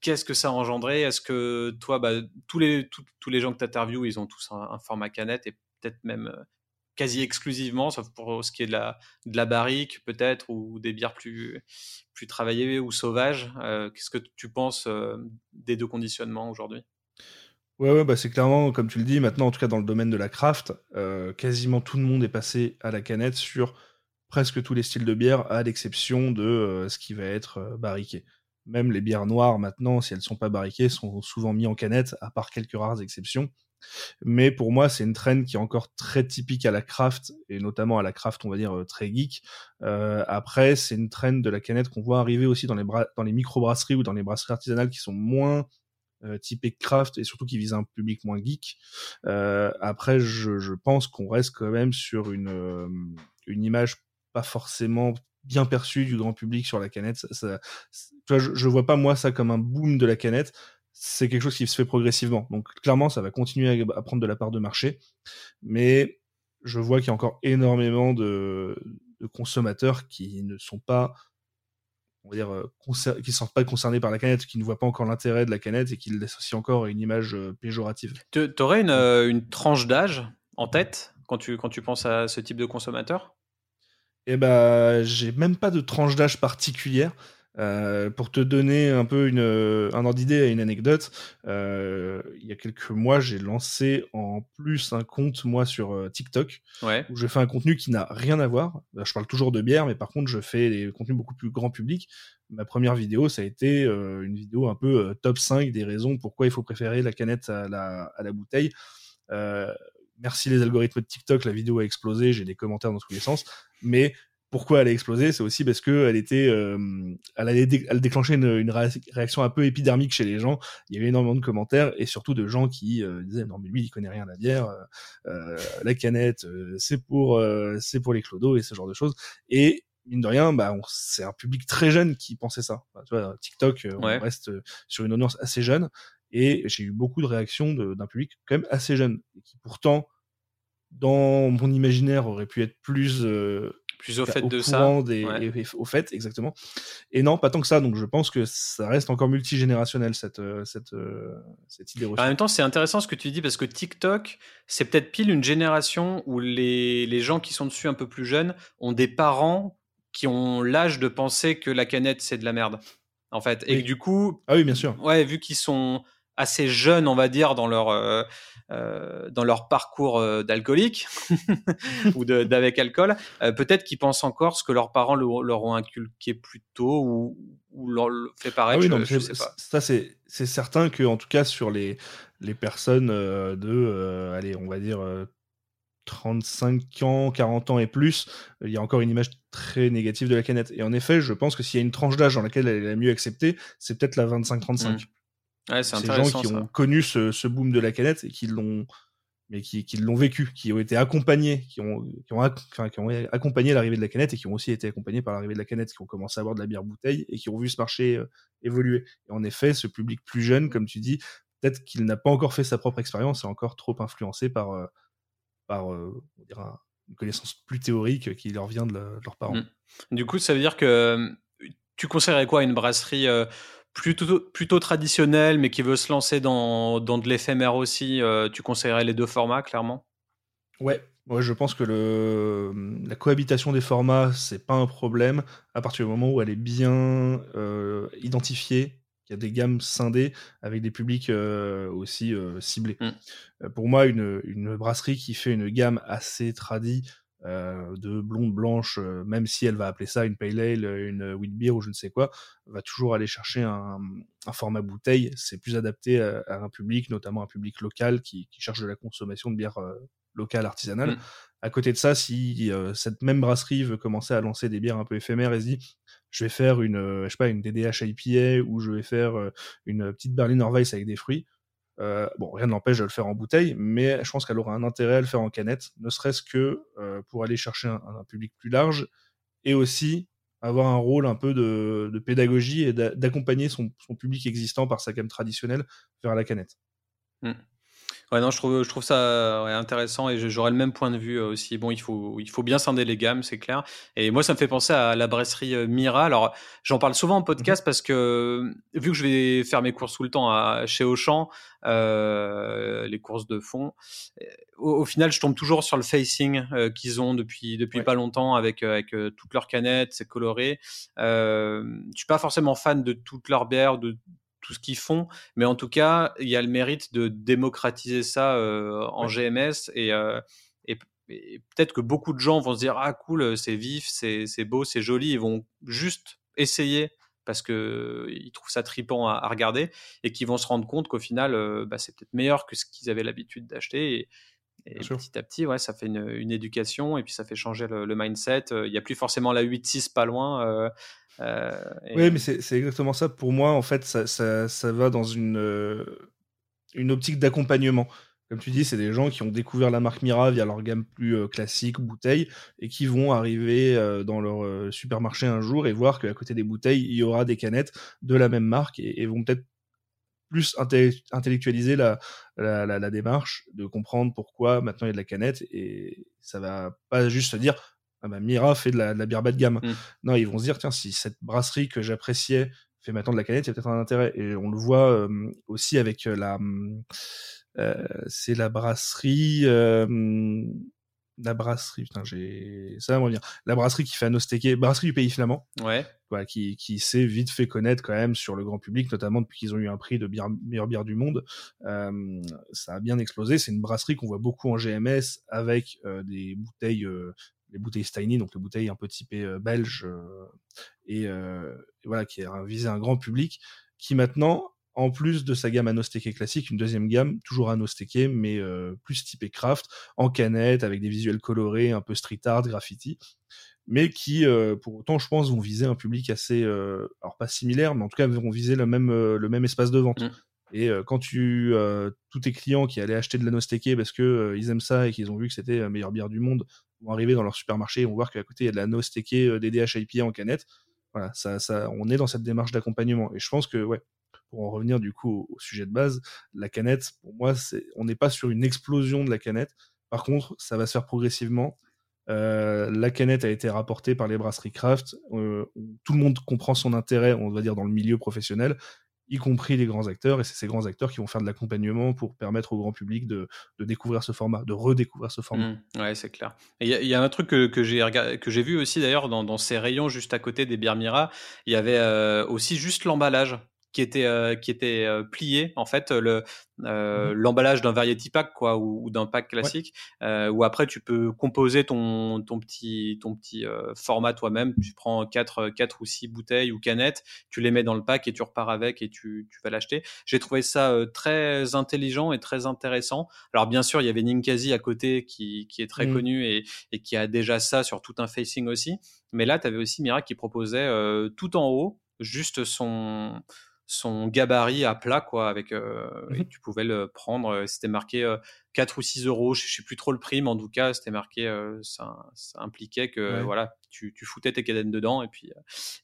Qu'est-ce que ça a engendré? Est-ce que toi, bah, tous, les, tous les gens que tu interviews, ils ont tous un format canette et peut-être même quasi exclusivement, sauf pour ce qui est de la, de la barrique peut-être, ou des bières plus, plus travaillées ou sauvages. Euh, qu'est-ce que tu penses euh, des deux conditionnements aujourd'hui? Ouais, bah c'est clairement, comme tu le dis, maintenant, en tout cas dans le domaine de la craft, euh, quasiment tout le monde est passé à la canette sur presque tous les styles de bière, à l'exception de ce qui va être barriqué. Même les bières noires, maintenant, si elles ne sont pas barriquées, sont souvent mises en canette, à part quelques rares exceptions. Mais pour moi, c'est une trend qui est encore très typique à la craft, et notamment à la craft, on va dire, euh, très geek. Euh, après, c'est une trend de la canette qu'on voit arriver aussi dans les, micro-brasseries ou dans les brasseries artisanales qui sont moins euh, typées craft et surtout qui visent un public moins geek. Euh, après, je, pense qu'on reste quand même sur une, image pas forcément bien perçue du grand public sur la canette. Je, je vois pas moi ça comme un boom de la canette c'est quelque chose qui se fait progressivement. Donc clairement, ça va continuer à, prendre de la part de marché, mais je vois qu'il y a encore énormément de, consommateurs qui ne sont pas, on va dire, euh, qui ne sont pas concernés par la canette, qui ne voient pas encore l'intérêt de la canette et qui l'associent encore à une image euh, péjorative. Tu aurais une, euh, une tranche d'âge en tête quand tu, quand tu penses à ce type de consommateur? Eh ben, j'ai même pas de tranche d'âge particulière. Euh, pour te donner un peu une, un ordre d'idée et une anecdote, euh, il y a quelques mois, j'ai lancé en plus un compte, moi, sur euh, TikTok, ouais. où je fais un contenu qui n'a rien à voir. Je parle toujours de bière, mais par contre, je fais des contenus beaucoup plus grand public. Ma première vidéo, ça a été euh, une vidéo un peu top 5 des raisons pourquoi il faut préférer la canette à la, à la bouteille. merci les algorithmes de TikTok, la vidéo a explosé, j'ai des commentaires dans tous les sens, mais pourquoi elle a explosé, c'est aussi parce que elle était, euh, elle, allait elle déclenchait une, une, réaction un peu épidermique chez les gens. Il y avait énormément de commentaires et surtout de gens qui euh, disaient non mais lui il connaît rien à la bière, euh, la canette c'est pour c'est pour les clodos et ce genre de choses. Et mine de rien, bah c'est un public très jeune qui pensait ça. tu vois, TikTok, on reste sur une audience assez jeune et j'ai eu beaucoup de réactions d'un public quand même assez jeune et qui pourtant dans mon imaginaire aurait pu être plus plus au fait de ça. Des, au fait, exactement. Et non, pas tant que ça. Donc je pense que ça reste encore multigénérationnel, cette, euh, cette, euh, cette idée En même temps, c'est intéressant ce que tu dis parce que TikTok, c'est peut-être pile une génération où les, les gens qui sont dessus un peu plus jeunes ont des parents qui ont l'âge de penser que la canette, c'est de la merde. En fait. Et du coup. Ah oui, bien sûr. Ouais, vu qu'ils sont assez jeunes, on va dire, dans leur, euh, euh, dans leur parcours euh, d'alcoolique ou d'avec alcool, peut-être qu'ils pensent encore ce que leurs parents leur, ont inculqué plus tôt ou, ou leur fait pareil. Ah je, sais pas. Ça, c'est certain que, en tout cas, sur les, les personnes de, allez, on va dire. 35 ans, 40 ans et plus, il y a encore une image très négative de la canette. Et en effet, je pense que s'il y a une tranche d'âge dans laquelle elle est la mieux acceptée, c'est peut-être la 25-35. Ouais, c'est Ces gens qui ont connu ce, ce, boom de la canette et qui l'ont mais qui, qui l'ont vécu, qui ont été accompagnés, qui ont, qui ont, enfin, qui ont accompagné l'arrivée de la canette et qui ont aussi été accompagnés par l'arrivée de la canette, qui ont commencé à avoir de la bière bouteille et qui ont vu ce marché euh, évoluer. Et en effet, ce public plus jeune, comme tu dis, peut-être qu'il n'a pas encore fait sa propre expérience et encore trop influencé par, euh, par euh, on dirait une connaissance plus théorique qui leur vient de, leurs parents. Mmh. Du coup, ça veut dire que tu conseillerais quoi une brasserie plutôt, plutôt traditionnel, mais qui veut se lancer dans, dans de l'éphémère aussi, euh, tu conseillerais les deux formats, clairement? Ouais, ouais, je pense que le, la cohabitation des formats, c'est pas un problème à partir du moment où elle est bien euh, identifiée, qu'il y a des gammes scindées avec des publics euh, aussi ciblés. Mmh. pour moi, une, une, brasserie qui fait une gamme assez tradie, euh, de blonde blanche, euh, même si elle va appeler ça une pale ale, une wheat beer ou je ne sais quoi, va toujours aller chercher un, format bouteille. C'est plus adapté à, un public, notamment un public local qui, cherche de la consommation de bière euh, locale artisanale. Mm. À côté de ça, si cette même brasserie veut commencer à lancer des bières un peu éphémères et se dit je vais faire une, je sais pas, une DDH IPA ou je vais faire une petite Berliner Weiss avec des fruits, euh, bon, rien ne l'empêche de le faire en bouteille, mais je pense qu'elle aura un intérêt à le faire en canette, ne serait-ce que euh, pour aller chercher un, public plus large et aussi avoir un rôle un peu de, pédagogie et d'accompagner son, public existant par sa gamme traditionnelle vers la canette. Mmh. Ouais, non, je trouve, je trouve ça intéressant et j'aurais le même point de vue euh, aussi. Bon, il faut, il faut bien scinder les gammes, c'est clair. Et moi, ça me fait penser à la brasserie euh, Mira. Alors, j'en parle souvent en podcast mmh parce que vu que je vais faire mes courses tout le temps à, chez Auchan, euh, les courses de fond, au, final, je tombe toujours sur le facing qu'ils ont depuis, depuis pas longtemps avec, avec toutes leurs canettes, c'est coloré. Euh, je suis pas forcément fan de toutes leurs bières, de tout ce qu'ils font. Mais en tout cas, il y a le mérite de démocratiser ça euh, en GMS et, euh, et peut-être que beaucoup de gens vont se dire ah cool, c'est vif, c'est beau, c'est joli, ils vont juste essayer parce qu'ils trouvent ça tripant à, regarder et qui vont se rendre compte qu'au final, bah, c'est peut-être meilleur que ce qu'ils avaient l'habitude d'acheter. Et, petit à petit, ouais, ça fait une, éducation et puis ça fait changer le, mindset. Il n'y a plus forcément la 8-6 pas loin. Oui, mais c'est exactement ça. Pour moi, en fait, ça, va dans une, une optique d'accompagnement. Comme tu dis, c'est des gens qui ont découvert la marque Mira via leur gamme plus classique, bouteille, et qui vont arriver dans leur supermarché un jour et voir qu'à côté des bouteilles, il y aura des canettes de la même marque et, vont peut-être plus intellectualiser la, la, démarche, de comprendre pourquoi maintenant il y a de la canette, et ça va pas juste se dire ah bah, Mira fait de la, bière bas de gamme. Mmh. Non, ils vont se dire tiens, si cette brasserie que j'appréciais fait maintenant de la canette, il y a peut-être un intérêt. Et on le voit aussi avec la euh, c'est la brasserie. Euh, la brasserie, putain, j'ai. Ça va me revenir. La brasserie qui fait un brasserie du pays flamand. Ouais. Voilà, qui, qui s'est vite fait connaître quand même sur le grand public, notamment depuis qu'ils ont eu un prix de bière, meilleure bière du monde. Euh, ça a bien explosé. C'est une brasserie qu'on voit beaucoup en GMS avec des bouteilles, les bouteilles Steiny, donc les bouteilles un peu typées belges, et, et, voilà, qui a visé un grand public, qui maintenant en plus de sa gamme anostéquée classique, une deuxième gamme, toujours anostéquée, mais euh, plus typée craft, en canette, avec des visuels colorés, un peu street art, graffiti, mais qui, euh, pour autant, je pense, vont viser un public assez, euh, alors pas similaire, mais en tout cas, vont viser le même, le même espace de vente. Mm. Et quand tu, tous tes clients qui allaient acheter de l'anostéqué parce que ils aiment ça et qu'ils ont vu que c'était la meilleure bière du monde, vont arriver dans leur supermarché et vont voir qu'à côté il y a de l'anostéqué des DHIP en canette. Voilà, ça, ça, on est dans cette démarche d'accompagnement. Et je pense que, ouais, pour en revenir du coup au, sujet de base, la canette, pour moi, c'est, on n'est pas sur une explosion de la canette. Par contre, ça va se faire progressivement. Euh, la canette a été rapportée par les brasseries craft. Euh, tout le monde comprend son intérêt, on va dire, dans le milieu professionnel, y compris les grands acteurs. Et c'est ces grands acteurs qui vont faire de l'accompagnement pour permettre au grand public de, découvrir ce format, de redécouvrir ce format. Mmh, ouais, c'est clair. Il y, a un truc que, que j'ai vu aussi d'ailleurs dans, ces rayons juste à côté des bières Mira. Il y avait euh, aussi juste l'emballage qui était euh, qui était euh, plié en fait le euh, mmh l'emballage d'un variety pack quoi ou, d'un pack classique ouais. où après tu peux composer ton ton petit ton petit format toi-même. Tu prends quatre quatre ou six bouteilles ou canettes tu les mets dans le pack et tu repars avec et tu, tu vas l'acheter. J'ai trouvé ça très intelligent et très intéressant. Alors bien sûr il y avait Ninkasi à côté qui, qui est très mmh. connu et, et qui a déjà ça sur tout un facing aussi. Mais là tu avais aussi Mira qui proposait tout en haut juste son son gabarit à plat, quoi, avec, euh, mmh tu pouvais le prendre, euh, c'était marqué 4 euh, ou 6 euros, je, sais plus trop le prix, mais en tout cas, c'était marqué, ça, impliquait que, voilà, tu, foutais tes cadettes dedans et puis,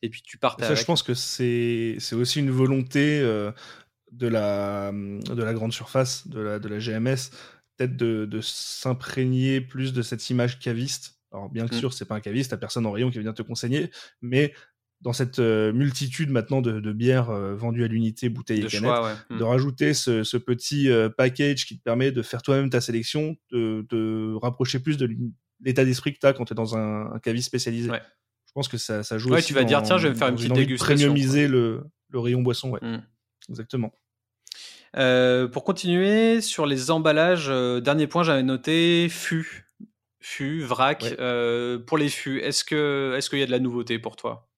et puis tu partais. Ça, je pense que c'est, aussi une volonté de la, de la grande surface, de la, de la GMS, peut-être de, de s'imprégner plus de cette image caviste. Alors bien que mmh. sûr, c'est pas un caviste, t'as personne en rayon qui vient te conseiller, mais dans cette euh, multitude maintenant de, bières euh, vendues à l'unité, bouteilles et canettes, hmm. de rajouter ce, petit euh, package qui te permet de faire toi-même ta sélection, de, de rapprocher plus de l'état d'esprit que tu as quand tu es dans un, un caviste spécialisé. Je pense que ça, ça joue ouais, aussi tu vas dire, tiens, je vais faire une petite dégustation. Premiumiser le, le, rayon boisson, ouais. Hmm. Exactement. pour continuer sur les emballages, dernier point, j'avais noté fût. Fût, vrac. pour les fûts, est-ce qu'il est y a de la nouveauté pour toi?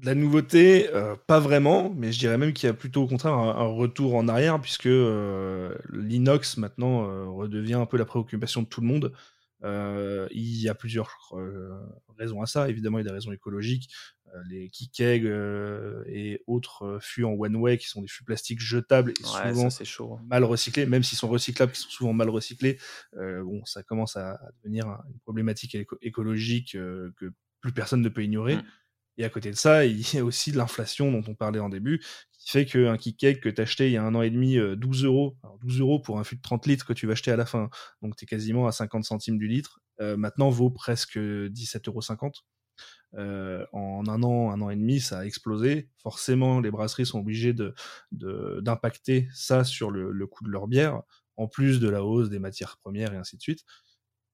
La nouveauté, euh, pas vraiment, mais je dirais même qu'il y a plutôt au contraire un, retour en arrière, puisque euh, l'inox maintenant euh, redevient un peu la préoccupation de tout le monde. il y a plusieurs raisons à ça. Évidemment, il y a des raisons écologiques. les kikeg et autres fûts en one-way qui sont des fûts plastiques jetables et souvent chaud, hein. mal recyclés, même s'ils sont recyclables, qui sont souvent mal recyclés. bon, ça commence à, devenir une problématique écologique que plus personne ne peut ignorer. Mm. Et à côté de ça, il y a aussi de l'inflation dont on parlait en début, qui fait qu'un cake que tu acheté il y a un an et demi 12 euh, euros, 12 euros pour un fût de 30 litres que tu vas acheter à la fin, donc tu es quasiment à 50 centimes du litre, euh, maintenant vaut presque 17,50 euros. Euh, en un an, un an et demi, ça a explosé. Forcément, les brasseries sont obligées de, d'impacter ça sur le, le coût de leur bière, en plus de la hausse des matières premières et ainsi de suite.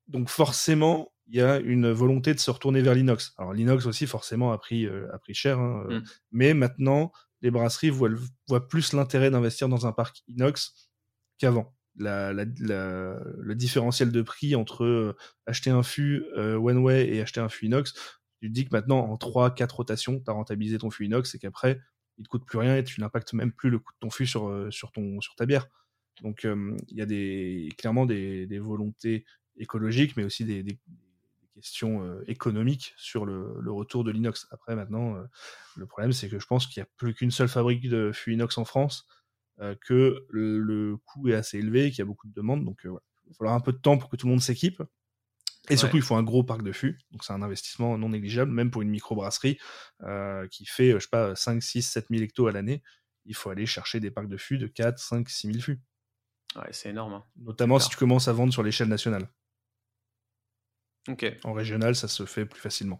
Donc forcément, il y a une volonté de se retourner vers l'inox. Alors l'inox aussi forcément a pris, euh, a pris cher, hein, euh, mm. mais maintenant les brasseries voient, voient plus l'intérêt d'investir dans un parc inox qu'avant. le différentiel de prix entre acheter un fût one way et acheter un fût inox, tu te dis que maintenant, en 3-4 rotations, tu as rentabilisé ton fût inox et qu'après, il te coûte plus rien et tu n'impactes même plus le coût de ton fût sur, sur, ton, sur ta bière. Donc, il y a des, clairement des, des, volontés écologiques, mais aussi des, questions économiques sur le, le, retour de l'inox. Après, maintenant, le problème, c'est que je pense qu'il n'y a plus qu'une seule fabrique de fût inox en France, que le, coût est assez élevé, qu'il y a beaucoup de demandes. Donc, il va falloir un peu de temps pour que tout le monde s'équipe. Et surtout, il faut un gros parc de fûts. Donc, c'est un investissement non négligeable, même pour une microbrasserie euh, qui fait, je sais pas, 5, 6, 7 000 hectos à l'année. Il faut aller chercher des parcs de fûts de 4, 5, 6 000 fûts. Ouais, c'est énorme. Hein. Notamment si tu commences à vendre sur l'échelle nationale. En régional, ça se fait plus facilement.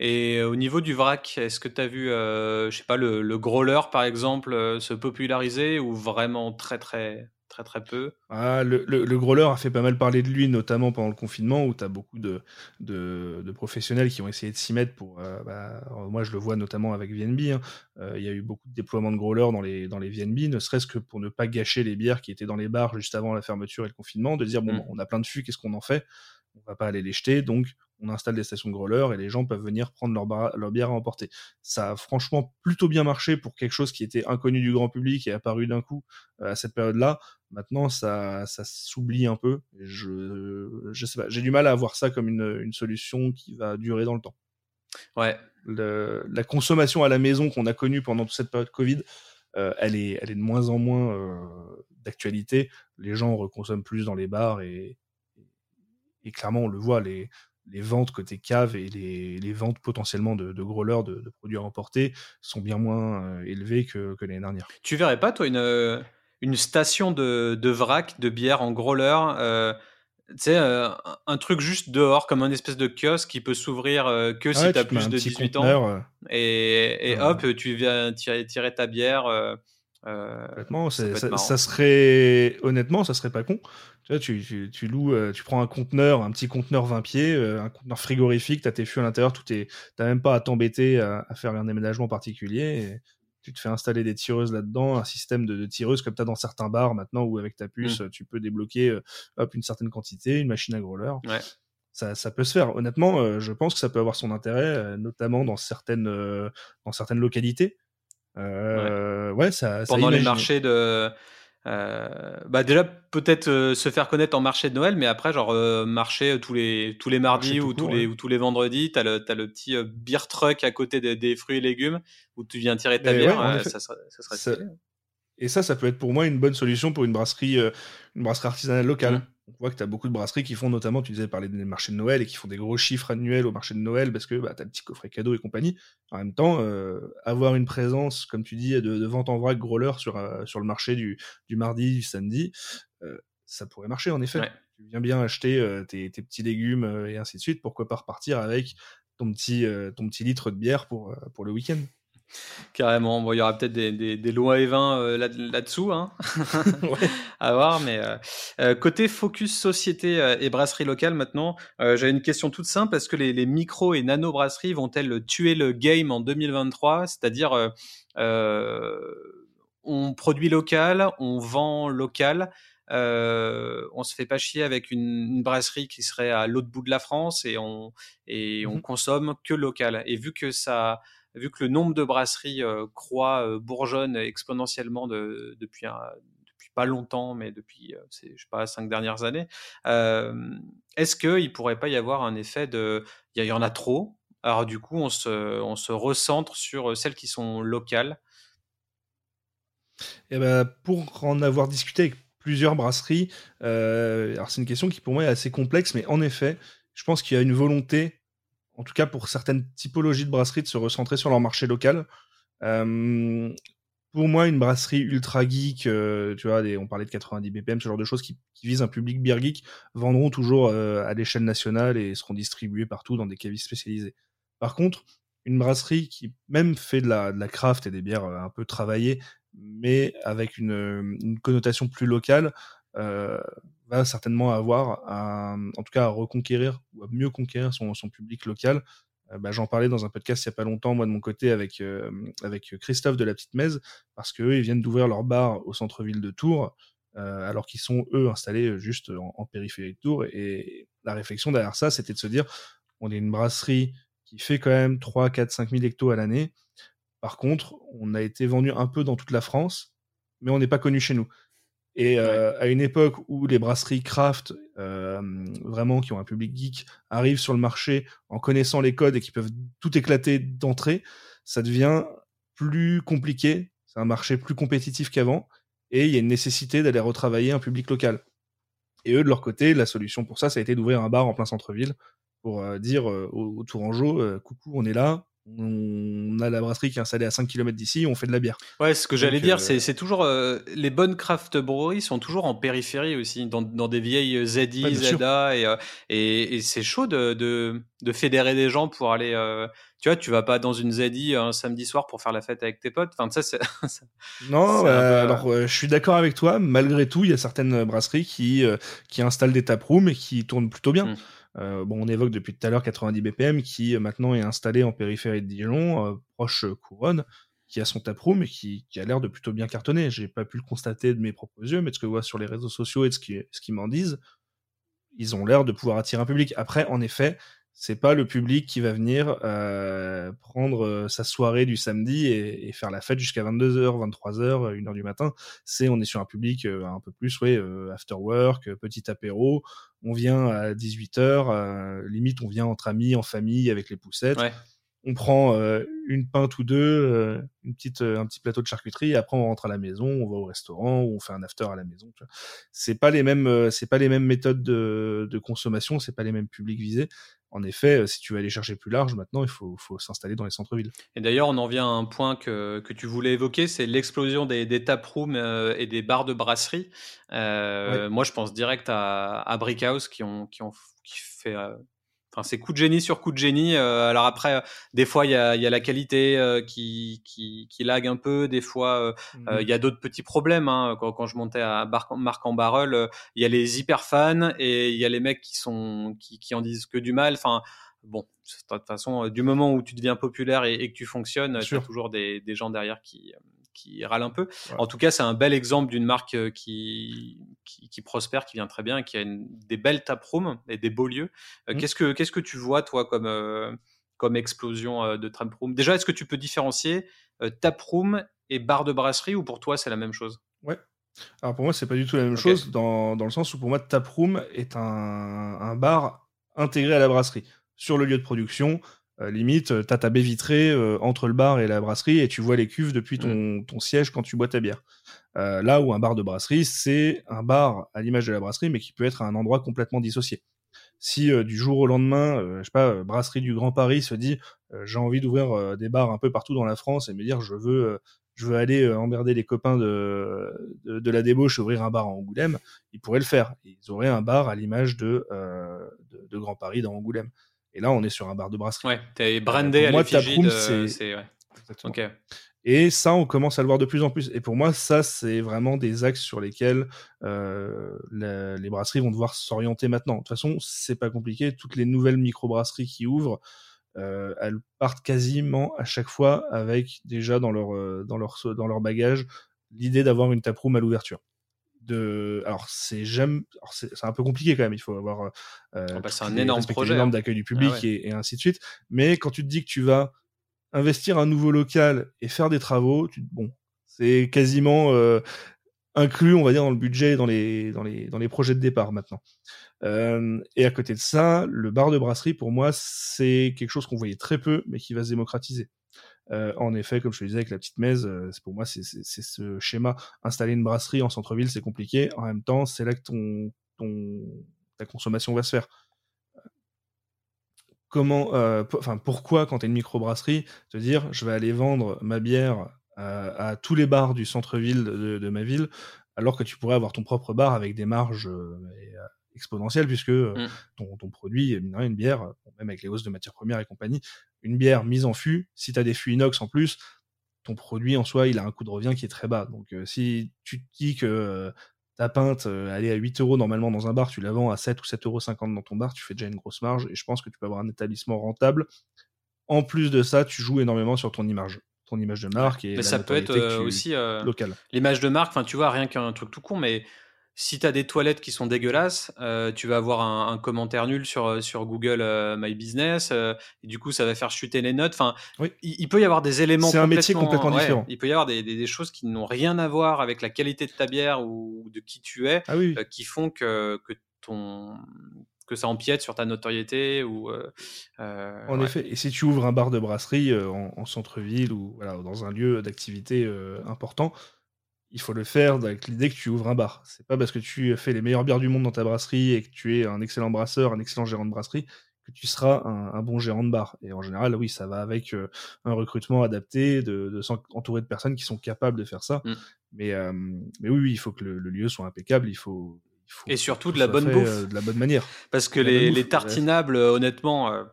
Et au niveau du vrac, est-ce que tu as vu, euh, je sais pas, le, le growler par exemple euh, se populariser ou vraiment très très très très peu? Ah, le, le, growler a fait pas mal parler de lui, notamment pendant le confinement, où tu as beaucoup de, de, professionnels qui ont essayé de s'y mettre pour. Euh, bah, moi, je le vois notamment avec VNB. Hein. Euh, il y a eu beaucoup de déploiements de growler dans les, dans les VNB, ne serait-ce que pour ne pas gâcher les bières qui étaient dans les bars juste avant la fermeture et le confinement, de dire bon, mmh. on a plein de fûts, qu'est-ce qu'on en fait? On va pas aller les jeter, donc on installe des stations de growler et les gens peuvent venir prendre leur, leur, bière à emporter. Ça a franchement plutôt bien marché pour quelque chose qui était inconnu du grand public et apparu d'un coup euh, à cette période-là. Maintenant, ça, ça s'oublie un peu. Je, je sais pas, j'ai du mal à voir ça comme une, une, solution qui va durer dans le temps. Ouais. la consommation à la maison qu'on a connue pendant toute cette période Covid, euh, elle, est, elle est de moins en moins euh, d'actualité. Les gens reconsomment plus dans les bars et, et clairement, on le voit, les, les ventes côté cave et les, les ventes potentiellement de, de growlers de, de, produits emportés sont bien moins euh, élevées que, que l'année dernière. Tu verrais pas, toi, une, euh, une station de, de vrac de bière en growler euh, tu sais, un truc juste dehors, comme un espèce de kiosque qui peut s'ouvrir que si tu as plus de 18 ans. Et, et hop, tu viens tirer, tirer ta bière. Honnêtement, ça, ça, serait honnêtement, ça serait pas con. Tu vois, tu, tu, loues, euh, tu prends un conteneur, un petit conteneur 20 pieds, euh, un conteneur frigorifique, tu as tes fûts à l'intérieur, tout est, t'as même pas à t'embêter à, faire un aménagement particulier. tu te fais installer des tireuses là-dedans, un système de, tireuses comme tu as dans certains bars maintenant où avec ta puce, mmh. tu peux débloquer euh, hop, une certaine quantité, une machine à growler. Ouais. Ça, ça, peut se faire. Honnêtement, je pense que ça peut avoir son intérêt, notamment dans certaines, dans certaines localités. Ouais. ouais. ça. Pendant les marchés de euh, bah déjà peut-être euh, se faire connaître en marché de Noël, mais après genre euh, marché tous les tous les mardis ou tous les ou tous les vendredis, t'as le as le petit beer truck à côté des, fruits et légumes où tu viens tirer ta bière, ça, ça, serait Et ça, ça peut être pour moi une bonne solution pour une brasserie une brasserie artisanale locale. Mmh on voit que tu as beaucoup de brasseries qui font notamment, tu disais, parler des marchés de Noël et qui font des gros chiffres annuels au marché de Noël parce que bah, tu as le petit coffret cadeau et compagnie. En même temps, euh, avoir une présence, comme tu dis, de, vente en vrac growler sur, euh, sur le marché du, du mardi, du samedi, euh, ça pourrait marcher en effet. Tu viens bien acheter tes, tes, petits légumes et ainsi de suite. Pourquoi pas repartir avec ton petit, ton petit litre de bière pour, pour le week-end Carrément. Bon, il y aura peut-être des, des, lois et vins euh, là, dessous hein à voir. Mais euh, euh, côté focus société et brasserie locale maintenant, j'ai une question toute simple. Est-ce que les, les micro et nano brasseries vont-elles tuer le game en 2023 C'est-à-dire, on produit local, on vend local. Euh, on se fait pas chier avec une, brasserie qui serait à l'autre bout de la France et on et on mmh consomme que local. Et vu que ça vu que le nombre de brasseries euh, croît, euh, bourgeonne exponentiellement depuis, pas longtemps, mais depuis, euh, je sais pas, cinq dernières années, est-ce qu'il pourrait pas y avoir un effet de, il y, en a trop, alors du coup on se, on se recentre sur celles qui sont locales. Et eh ben, pour en avoir discuté avec plusieurs brasseries, alors c'est une question qui pour moi est assez complexe, mais en effet, je pense qu'il y a une volonté en tout cas pour certaines typologies de brasseries, de se recentrer sur leur marché local. Euh, pour moi, une brasserie ultra geek, euh, tu vois, on parlait de 90 BPM, ce genre de choses qui, visent un public beer geek, vendront toujours euh, à l'échelle nationale et seront distribuées partout dans des cavistes spécialisés. Par contre, une brasserie qui même fait de la, craft et des bières un peu travaillées, mais avec une, connotation plus locale, va certainement avoir en tout cas à reconquérir ou à mieux conquérir son, public local. Euh, bah, J'en parlais dans un podcast il n'y a pas longtemps, moi de mon côté, avec, euh, avec Christophe de la Petite Mèze, parce qu'eux, ils viennent d'ouvrir leur bar au centre-ville de Tours. alors qu'ils sont eux installés juste en, périphérie de Tours. Et la réflexion derrière ça, c'était de se dire, on est une brasserie qui fait quand même 3, 4, 5 000 hectos à l'année. Par contre, on a été vendu un peu dans toute la France, mais on n'est pas connu chez nous. Et euh, à une époque où les brasseries craft, euh, vraiment qui ont un public geek, arrivent sur le marché en connaissant les codes et qui peuvent tout éclater d'entrée, ça devient plus compliqué. C'est un marché plus compétitif qu'avant. Et il y a une nécessité d'aller retravailler un public local. Et eux, de leur côté, la solution pour ça, ça a été d'ouvrir un bar en plein centre-ville pour euh, dire aux, aux Tourangeaux, coucou, on est là, on a la brasserie qui est installée à 5 km d'ici, on fait de la bière. Ouais, ce que j'allais dire, euh, c'est toujours euh, les bonnes craft breweries sont toujours en périphérie aussi, dans, des vieilles ZI, ZA, euh, et, et, c'est chaud de, de, fédérer des gens pour aller. tu vois, tu vas pas dans une ZI un samedi soir pour faire la fête avec tes potes. Enfin, ça, c'est. non, bah, alors je suis d'accord avec toi. Malgré tout, il y a certaines brasseries qui, qui installent des taprooms et qui tournent plutôt bien. Mmh. Euh, bon, on évoque depuis tout à l'heure 90 BPM qui euh, maintenant est installé en périphérie de Dijon, euh, proche couronne, qui a son taproom et qui, qui a l'air de plutôt bien cartonner. J'ai pas pu le constater de mes propres yeux, mais de ce que je vois sur les réseaux sociaux et de ce qu'ils ce m'en disent, ils ont l'air de pouvoir attirer un public. Après, en effet, c'est pas le public qui va venir euh, prendre euh, sa soirée du samedi et, faire la fête jusqu'à 22h, 23h, 1h du matin. C'est on est sur un public euh, un peu plus ouais after work, petit apéro. On vient à 18h, limite on vient entre amis, en famille avec les poussettes. On prend une pinte ou deux, une petite, un petit plateau de charcuterie, et après on rentre à la maison, on va au restaurant ou on fait un after à la maison. C'est pas les mêmes, c'est pas les mêmes méthodes de, de consommation, c'est pas les mêmes publics visés en effet, euh, si tu veux aller chercher plus large, maintenant, il faut, s'installer dans les centres-villes. Et d'ailleurs, on en vient à un point que, tu voulais évoquer, c'est l'explosion des, des taprooms euh, et des bars de brasserie. Euh, moi, je pense direct à, à Brickhouse qui, ont, qui, ont, qui fait Enfin, c'est coup de génie sur coup de génie. Euh, alors après, des fois, il y a, y a, la qualité euh, qui, qui, qui, lag un peu. Des fois, euh, il y a d'autres petits problèmes. Hein. Quand, quand, je montais à Marc en Barrel, il y a les hyper fans et il y a les mecs qui sont qui, qui en disent que du mal. Enfin, bon, de toute façon, du moment où tu deviens populaire et, et que tu fonctionnes, tu as toujours des, des, gens derrière qui, qui râle un peu. En tout cas, c'est un bel exemple d'une marque euh, qui, qui, prospère, qui vient très bien, qui a des belles taprooms et des beaux lieux. Euh, mmh. Qu'est-ce que qu'est-ce que tu vois toi comme euh, comme explosion de taproom Déjà, est-ce que tu peux différencier taproom et bar de brasserie ou pour toi c'est la même chose? Ouais. Alors pour moi, c'est pas du tout la même chose dans, dans, le sens où pour moi taproom est un, un bar intégré à la brasserie sur le lieu de production euh, limite, euh, t'as ta baie vitrée euh, entre le bar et la brasserie et tu vois les cuves depuis ton, mm. ton siège quand tu bois ta bière. là où un bar de brasserie, c'est un bar à l'image de la brasserie, mais qui peut être à un endroit complètement dissocié. Si du jour au lendemain, je sais pas, brasserie du Grand Paris se dit j'ai envie d'ouvrir des bars un peu partout dans la France et me dire je veux je veux aller emmerder les copains de, de, la débauche, ouvrir un bar en Angoulême, ils pourraient le faire. Ils auraient un bar à l'image de, de, de, Grand Paris dans Angoulême. Et là, on est sur un bar de brasserie. Ouais, t'es brandé à moi, de... c'est... Ouais. Et ça, on commence à le voir de plus en plus. Et pour moi, ça, c'est vraiment des axes sur lesquels euh, les brasseries vont devoir s'orienter maintenant. De toute façon, c'est pas compliqué. Toutes les nouvelles micro-brasseries qui ouvrent, euh, elles partent quasiment à chaque fois avec déjà dans leur, euh, dans leur, dans leur bagage l'idée d'avoir une taproom à l'ouverture de alors c'est un peu compliqué quand même il faut avoir euh, ah bah, c'est un énorme projet hein. d'accueil du public ah et, ainsi de suite. Mais quand tu te dis que tu vas investir un nouveau local et faire des travaux tu bon c'est quasiment euh, inclus on va dire dans le budget dans les dans les dans les projets de départ maintenant. Euh, et à côté de ça le bar de brasserie pour moi c'est quelque chose qu'on voyait très peu mais qui va se démocratiser euh, en effet, comme je te disais avec la petite messe, euh, pour moi c'est ce schéma. Installer une brasserie en centre-ville, c'est compliqué. En même temps, c'est là que ton, ton, ta consommation va se faire. Comment, euh, pourquoi quand tu es une microbrasserie, te dire je vais aller vendre ma bière à, tous les bars du centre-ville de, ma ville, alors que tu pourrais avoir ton propre bar avec des marges exponentielles, puisque mmh. ton, ton, produit, une bière, même avec les hausses de matières premières et compagnie, une bière mise en fût, si tu as des fûts inox en plus, ton produit en soi, il a un coût de revient qui est très bas. Donc euh, si tu te dis que euh, ta pinte, euh, elle est à 8 euros normalement dans un bar, tu la vends à 7 ou 7,50 euros dans ton bar, tu fais déjà une grosse marge et je pense que tu peux avoir un établissement rentable. En plus de ça, tu joues énormément sur ton image ton image de marque et mais ça peut être aussi local. L'image de marque, enfin tu vois rien qu'un truc tout con mais si tu as des toilettes qui sont dégueulasses, tu vas avoir un, commentaire nul sur, sur Google My Business, et du coup, ça va faire chuter les notes. Enfin, il, peut y avoir des éléments. C'est un métier complètement différent. Il peut y avoir des, des, choses qui n'ont rien à voir avec la qualité de ta bière ou de qui tu es, ah qui font que, que ton que ça empiète sur ta notoriété ou en effet et si tu ouvres un bar de brasserie en, centre-ville ou voilà, dans un lieu d'activité important il faut le faire avec l'idée que tu ouvres un bar. C'est pas parce que tu fais les meilleures bières du monde dans ta brasserie et que tu es un excellent brasseur, un excellent gérant de brasserie, que tu seras un, bon gérant de bar. Et en général, oui, ça va avec un recrutement adapté, de, s'entourer de personnes qui sont capables de faire ça. Mmh. Mais, mais oui, oui, il faut que le, lieu soit impeccable, il faut, et surtout de la bonne bouffe. Euh, de la bonne manière. Parce que les, les, tartinables, honnêtement, euh,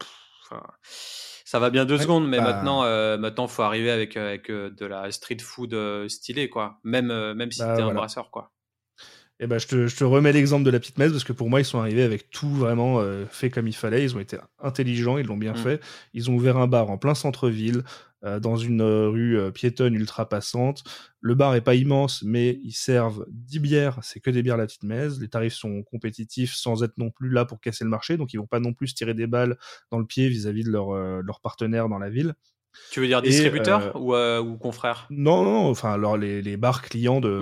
ça va bien deux secondes, mais bah maintenant, euh, maintenant, faut arriver avec, avec de la street food stylée, quoi. Même, même si bah, tu es un brasseur, quoi. Et eh ben, je, te, je te remets l'exemple de la petite messe parce que pour moi, ils sont arrivés avec tout vraiment fait comme il fallait. Ils ont été intelligents, ils l'ont bien mmh. fait. Ils ont ouvert un bar en plein centre-ville, euh, dans une euh, rue euh, piétonne ultra passante. Le bar est pas immense, mais ils servent 10 bières, c'est que des bières la petite messe. Les tarifs sont compétitifs sans être non plus là pour casser le marché, donc ils vont pas non plus se tirer des balles dans le pied vis-à-vis de leurs leur partenaires dans la ville. Tu veux dire distributeurs ou, ou, confrères? Non, non, enfin alors les, les bars clients de,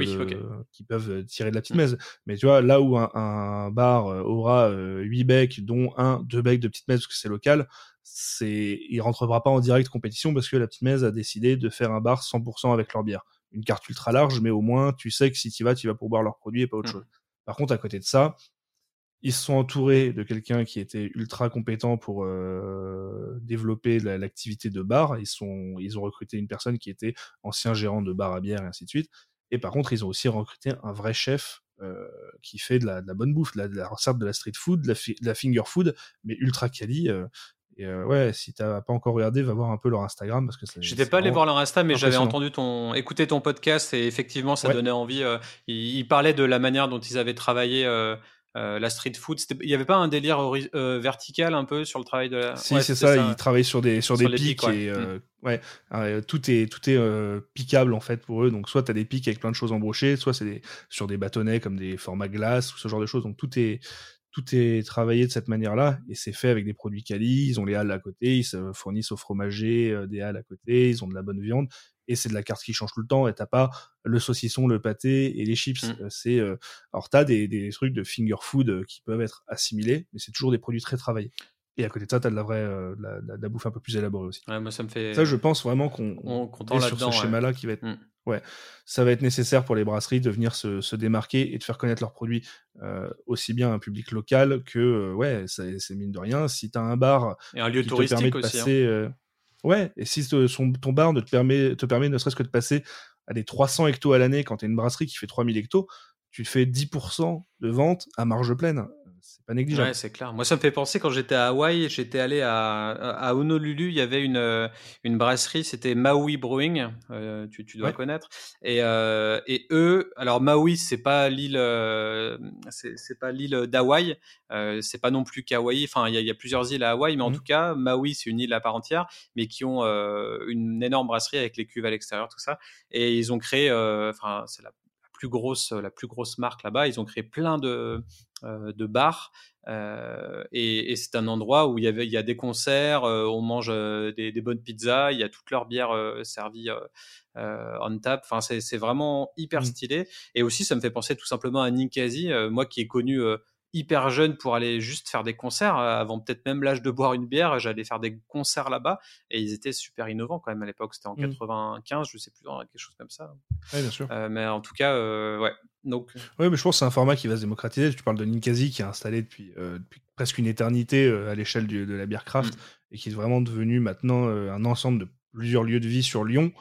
qui peuvent tirer de la petite messe. Mais tu vois, là où un, un bar aura 8 becs, dont un, deux becs de petite messe parce que c'est local, c'est il rentrera pas en direct compétition parce que la petite messe a décidé de faire un bar 100% avec leur bière. Une carte ultra large, mais au moins tu sais que si tu vas, tu vas pour boire leurs produits et pas autre mmh. chose. Par contre, à côté de ça, ils se sont entourés de quelqu'un qui était ultra compétent pour euh, développer l'activité de bar. Ils, sont, ils ont recruté une personne qui était ancien gérant de bar à bière et ainsi de suite. Et par contre, ils ont aussi recruté un vrai chef euh, qui fait de la, bonne bouffe, de la, de la, de la street food, de la, finger food, mais ultra quali. Euh, et euh, ouais, si t'as pas encore regardé, va voir un peu leur Instagram parce que J'étais pas allé voir leur Insta, mais j'avais entendu ton, écouté ton podcast et effectivement, ça donnait envie. Euh, ils, parlaient de la manière dont ils avaient travaillé. Euh, la street food, il n'y avait pas un délire vertical un peu sur le travail de la. Si, c'est ça, ils travaillent sur des, sur, des pics, et mm. ouais, tout est, tout est piquable en fait pour eux. Donc, soit tu as des pics avec plein de choses embrochées, soit c'est sur des bâtonnets comme des formats glace ou ce genre de choses. Donc, tout est, tout est travaillé de cette manière-là et c'est fait avec des produits quali. Ils ont les halles à côté, ils se fournissent aux fromagers euh, des halles à côté, ils ont de la bonne viande et c'est de la carte qui change tout le temps et t'as pas le saucisson, le pâté et les chips. Mmh. Euh, c'est euh... alors t'as des, des trucs de finger food euh, qui peuvent être assimilés, mais c'est toujours des produits très travaillés. Et à côté de ça, t'as de la vraie, de la, bouffe un peu plus élaborée aussi. Ouais, moi ça me fait. Ça, je pense vraiment qu'on est sur ce schéma-là qui va être. Mmh ouais, ça va être nécessaire pour les brasseries de venir se, démarquer et de faire connaître leurs produits euh, aussi bien à un public local que, euh, ouais, c'est mine de rien. Si tu as un bar et un lieu touristique aussi, hein. euh, ouais, et si son, ton bar ne te permet, te permet ne serait-ce que de passer à des 300 hectos à l'année quand tu es une brasserie qui fait 3000 hectos, tu fais 10% de vente à marge pleine c'est pas négligeable. Ouais, c'est clair. Moi, ça me fait penser quand j'étais à Hawaï, j'étais allé à, à, Honolulu, il y avait une, euh, une brasserie, c'était Maui Brewing, euh, tu, tu, dois connaître. Et, euh, et eux, alors Maui, c'est pas l'île, euh, c'est pas l'île d'Hawaï, c'est pas non plus qu'Hawaï. Enfin, il y, y, a plusieurs îles à Hawaï, mais en mmh. tout cas, Maui, c'est une île à part entière, mais qui ont une énorme brasserie avec les cuves à l'extérieur, tout ça. Et ils ont créé, enfin, c'est la plus grosse, la plus grosse marque là-bas. Ils ont créé plein de, euh, de bars euh, et, c'est un endroit où il y, avait, il y a des concerts, euh, on mange des, bonnes pizzas, il y a toutes leurs bières servies on tap. Enfin, c'est vraiment hyper mmh. stylé. Et aussi, ça me fait penser tout simplement à Ninkasi, moi qui ai connu hyper jeune pour aller juste faire des concerts. Euh, avant peut-être même l'âge de boire une bière, j'allais faire des concerts là-bas et ils étaient super innovants quand même à l'époque. C'était en 95, mmh. je sais plus, quelque chose comme ça. Oui, bien sûr. Euh, mais en tout cas, euh, ouais. Donc... Oui, mais je pense que c'est un format qui va se démocratiser. Tu parles de Ninkasi qui est installé depuis, depuis presque une éternité à l'échelle de la bière craft mmh. et qui est vraiment devenu maintenant un ensemble de plusieurs lieux de vie sur Lyon.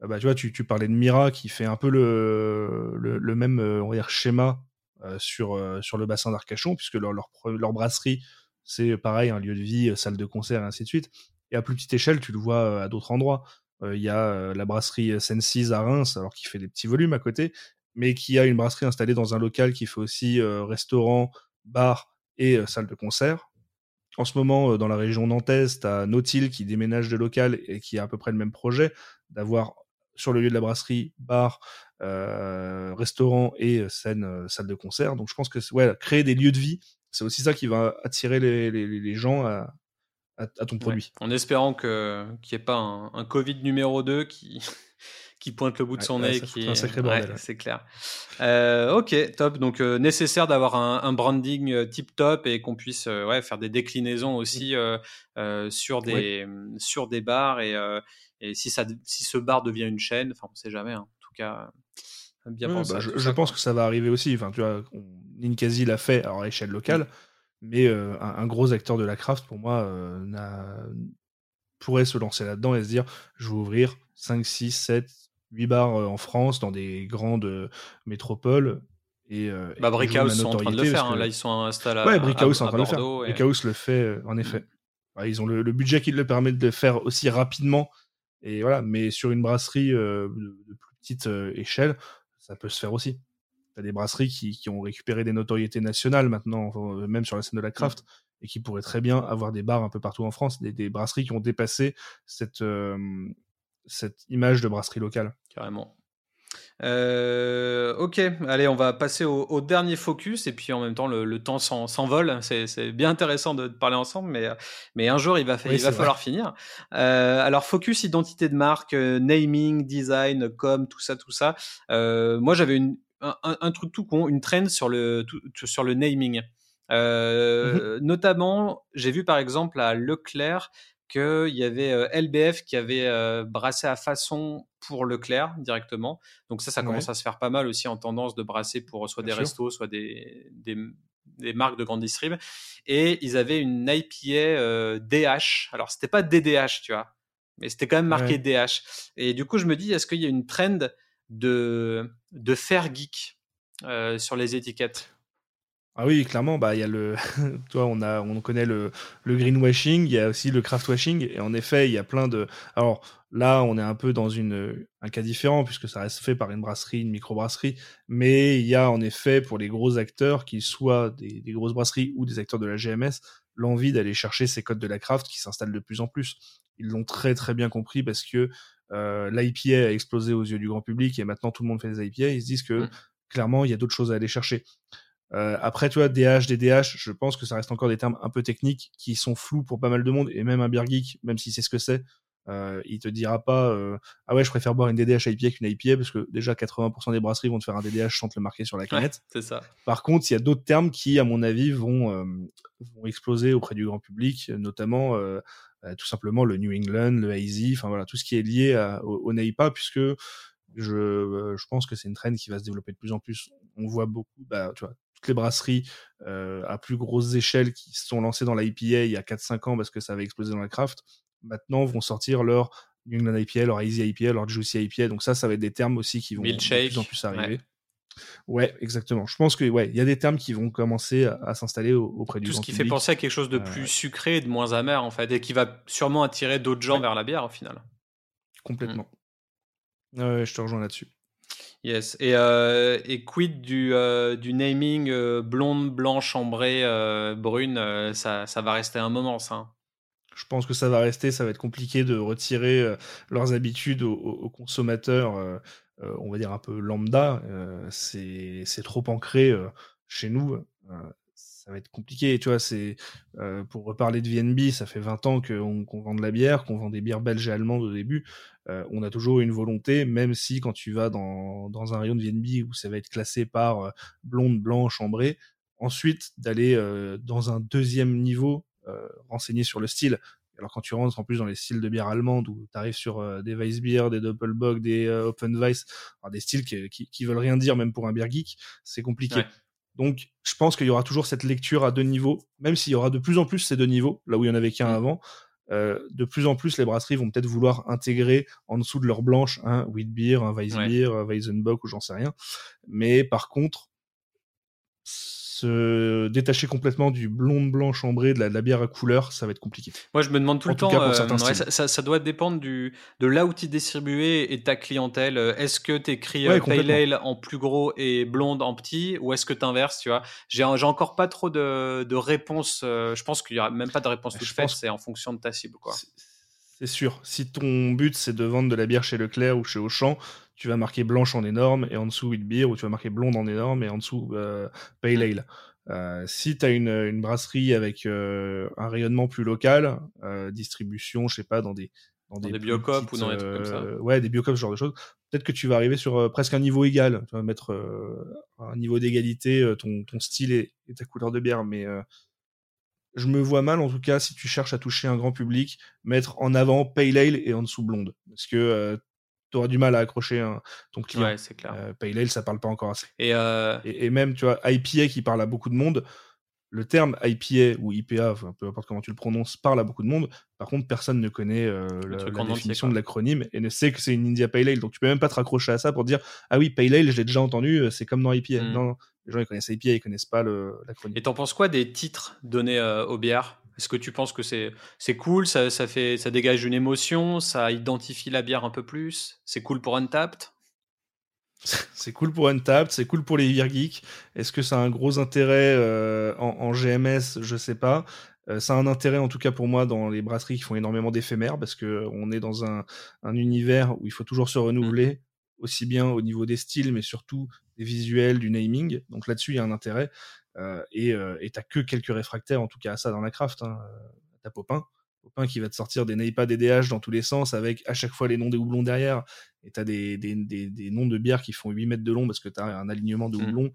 Bah, tu vois, tu, tu, parlais de Mira qui fait un peu le, le, le même on va dire, schéma euh, sur, euh, sur le bassin d'Arcachon, puisque leur, leur, brasserie, c'est pareil, un lieu de vie, euh, salle de concert, et ainsi de suite. Et à plus petite échelle, tu le vois à d'autres endroits. Il y a la brasserie Sensis à Reims, alors qui fait des petits volumes à côté, mais qui a une brasserie installée dans un local qui fait aussi restaurant, bar et salle de concert. En ce moment, dans la région nantaise, tu as Nautil qui déménage de local et qui a à peu près le même projet, d'avoir sur le lieu de la brasserie, bar, restaurant et scène, salle de concert. Donc je pense que ouais, créer des lieux de vie, c'est aussi ça qui va attirer les, les, les gens à, à, ton produit. En espérant qu'il n'y ait pas un, un, Covid numéro 2 qui, qui pointe le bout de son nez. Qui un sacré bordel. c'est clair. Euh, ok, top. Donc euh, nécessaire d'avoir un, branding euh, tip top et qu'on puisse ouais, faire des déclinaisons aussi sur des sur des bars et, et si ça si ce bar devient une chaîne, enfin on sait jamais. Hein. En tout cas. Bien bah, je, pense que ça va arriver aussi. Enfin, tu vois, Ninkasi l'a fait à échelle locale, mais un, gros acteur de la craft, pour moi, pourrait se lancer là-dedans et se dire je vais ouvrir 5, 6, 7, 8 bars euh, en France, dans des grandes euh, métropoles. Et, euh, bah, Brickhouse sont en train de le faire. Hein. Là, ils sont installés à, ouais, Brickhouse est en train de le faire. Brickhouse le fait, en effet. Mm. Bah, ils ont le, budget qui le permet de le faire aussi rapidement. Et voilà, mais sur une brasserie de, plus petite échelle, ça peut se faire aussi. Il y a des brasseries qui, qui, ont récupéré des notoriétés nationales maintenant, même sur la scène de la craft, mm. et qui pourraient très bien avoir des bars un peu partout en France, des, des brasseries qui ont dépassé cette, cette image de brasserie locale. Carrément. Euh, ok, allez, on va passer au, dernier focus et puis en même temps le, temps s'envole. C'est bien intéressant de, parler ensemble, mais, mais un jour il va, il va falloir finir. Euh, alors focus, identité de marque, euh, naming, design, com, tout ça, tout ça. moi j'avais un, un, truc tout con, une trend sur le, sur le naming. Mmh notamment, j'ai vu par exemple à Leclerc qu'il y avait euh, LBF qui avait euh, brassé à façon pour Leclerc directement. Donc ça, ça commence à se faire pas mal aussi en tendance de brasser pour soit des restos, soit des, des, marques de grande distrib. Et ils avaient une IPA DH. Euh, Alors c'était pas DDH, tu vois, mais c'était quand même marqué DH. Et du coup, je me dis, est-ce qu'il y a une trend de, de faire geek sur les étiquettes? Ah oui, clairement, bah il y a le, toi on a, on connaît le, le greenwashing, il y a aussi le craftwashing, et en effet il y a plein de, alors là on est un peu dans une, un cas différent puisque ça reste fait par une brasserie, une microbrasserie, mais il y a en effet pour les gros acteurs, qu'ils soient des, des grosses brasseries ou des acteurs de la GMS, l'envie d'aller chercher ces codes de la craft qui s'installent de plus en plus. Ils l'ont très très bien compris parce que euh, l'IPA a explosé aux yeux du grand public et maintenant tout le monde fait des IPA. Ils se disent que mmh. clairement il y a d'autres choses à aller chercher. Euh, après, tu vois, DH, DDH, je pense que ça reste encore des termes un peu techniques qui sont flous pour pas mal de monde, et même un beer geek, même si c'est ce que c'est, euh, il te dira pas euh, ah ouais je préfère boire une DDH IPA qu'une IPA parce que déjà 80% des brasseries vont te faire un DDH sans te le marquer sur la canette. c'est ça. Par contre, il y a d'autres termes qui, à mon avis, vont, euh, vont exploser auprès du grand public, notamment tout simplement le New England, le Hazy, enfin voilà tout ce qui est lié à, au, au NAIPA puisque je, je pense que c'est une trend qui va se développer de plus en plus. On voit beaucoup, bah, tu vois, les brasseries à plus grosse échelle qui se sont lancées dans l'IPA il y a 4-5 ans parce que ça avait explosé dans la craft, maintenant vont sortir leur New England IPA, leur Easy IPA, leur Juicy IPA. Donc ça, ça va être des termes aussi qui vont de plus en plus arriver. Ouais. exactement. Je pense que ouais, il y a des termes qui vont commencer à, s'installer auprès du Tout ce qui fait penser à quelque chose de euh, plus sucré et de moins amer en fait, et qui va sûrement attirer d'autres gens vers la bière au final. Complètement. Ouais, je te rejoins là-dessus. Yes. Et, euh, et quid du, euh, du naming euh, blonde, blanche, ambrée, brune ça, ça va rester un moment, ça. Je pense que ça va rester. Ça va être compliqué de retirer leurs habitudes aux, consommateurs, on va dire un peu lambda. c'est trop ancré chez nous ça va être compliqué. Tu vois, c'est pour reparler de VNB, ça fait 20 ans qu'on vend de la bière, qu'on vend des bières belges et allemandes au début. Euh, on a toujours une volonté, même si quand tu vas dans, dans un rayon de VNB où ça va être classé par euh, blonde, blanche, ambrée, ensuite d'aller euh, dans un deuxième niveau renseigné sur le style. Alors quand tu rentres en plus dans les styles de bière allemande où tu arrives sur des Weissbier, des Doppelbock, des Open Weiss, des styles qui, qui, veulent rien dire même pour un beer geek, c'est compliqué. Donc je pense qu'il y aura toujours cette lecture à deux niveaux, même s'il y aura de plus en plus ces deux niveaux, là où il y en avait qu'un mmh. avant. Euh, de plus en plus, les brasseries vont peut-être vouloir intégrer en dessous de leur blanche un Wheatbeer, un Weissbier, un Weizenbock ou j'en sais rien. Mais par contre, se détacher complètement du blonde blanc chambré de la, bière à couleur, ça va être compliqué. Moi, je me demande tout le temps, euh, ça, doit dépendre du, de là où tu es distribué et ta clientèle. Est-ce que tu écris ouais, Pale Ale en plus gros et blonde en petit, ou est-ce que tu inverses, tu vois? J'ai encore pas trop de, de réponses. Euh, je pense qu'il y aura même pas de réponse toute faite, c'est en fonction de ta cible, quoi. C'est sûr. Si ton but c'est de vendre de la bière chez Leclerc ou chez Auchan, tu vas marquer blanche en énorme et en dessous wheat beer, ou tu vas marquer blonde en énorme et en dessous euh, pale ale. Euh, si tu as une, une, brasserie avec euh, un rayonnement plus local, distribution, je sais pas, dans des dans, des, biocops ou dans des trucs comme ça. Ouais, des biocops, ce genre de choses. Peut-être que tu vas arriver sur presque un niveau égal. Tu vas mettre un niveau d'égalité, ton, ton style et, et, ta couleur de bière. Mais je me vois mal, en tout cas, si tu cherches à toucher un grand public, mettre en avant Pale Ale et en dessous Blonde. Parce que euh, tu auras du mal à accrocher ton client. Ouais, c'est clair. Euh, Pale Ale, ça parle pas encore assez. Euh, et, et, même, tu vois, IPA qui parle à beaucoup de monde, le terme IPA ou IPA, peu importe comment tu le prononces, parle à beaucoup de monde. Par contre, personne ne connaît la, définition de l'acronyme et ne sait que c'est une India Pale Ale. Donc, tu peux même pas te raccrocher à ça pour dire Ah oui, Pale Ale, je l'ai déjà entendu, c'est comme dans IPA. Hmm. Non, les gens ils connaissent IPA, ils connaissent pas l'acronyme. Et t'en penses quoi des titres donnés euh, aux bières Est-ce que tu penses que c'est c'est cool, ça, ça, fait ça dégage une émotion, ça identifie la bière un peu plus, c'est cool pour Untapped c'est cool pour Untapped, c'est cool pour les beer geeks. Est-ce que ça a un gros intérêt euh, en, GMS Je sais pas. Euh, ça a un intérêt en tout cas pour moi dans les brasseries qui font énormément d'éphémères parce que on est dans un, un, univers où il faut toujours se renouveler aussi bien au niveau des styles, mais surtout des visuels, du naming. Donc là-dessus, il y a un intérêt. Euh, et euh, t'as que quelques réfractaires, en tout cas à ça dans la craft. Hein. T'as Popin, Popin qui va te sortir des Naipa, des DH dans tous les sens, avec à chaque fois les noms des houblons derrière. Et t'as des, des, des, noms de bières qui font 8 mètres de long parce que t'as un alignement de mmh. houblons.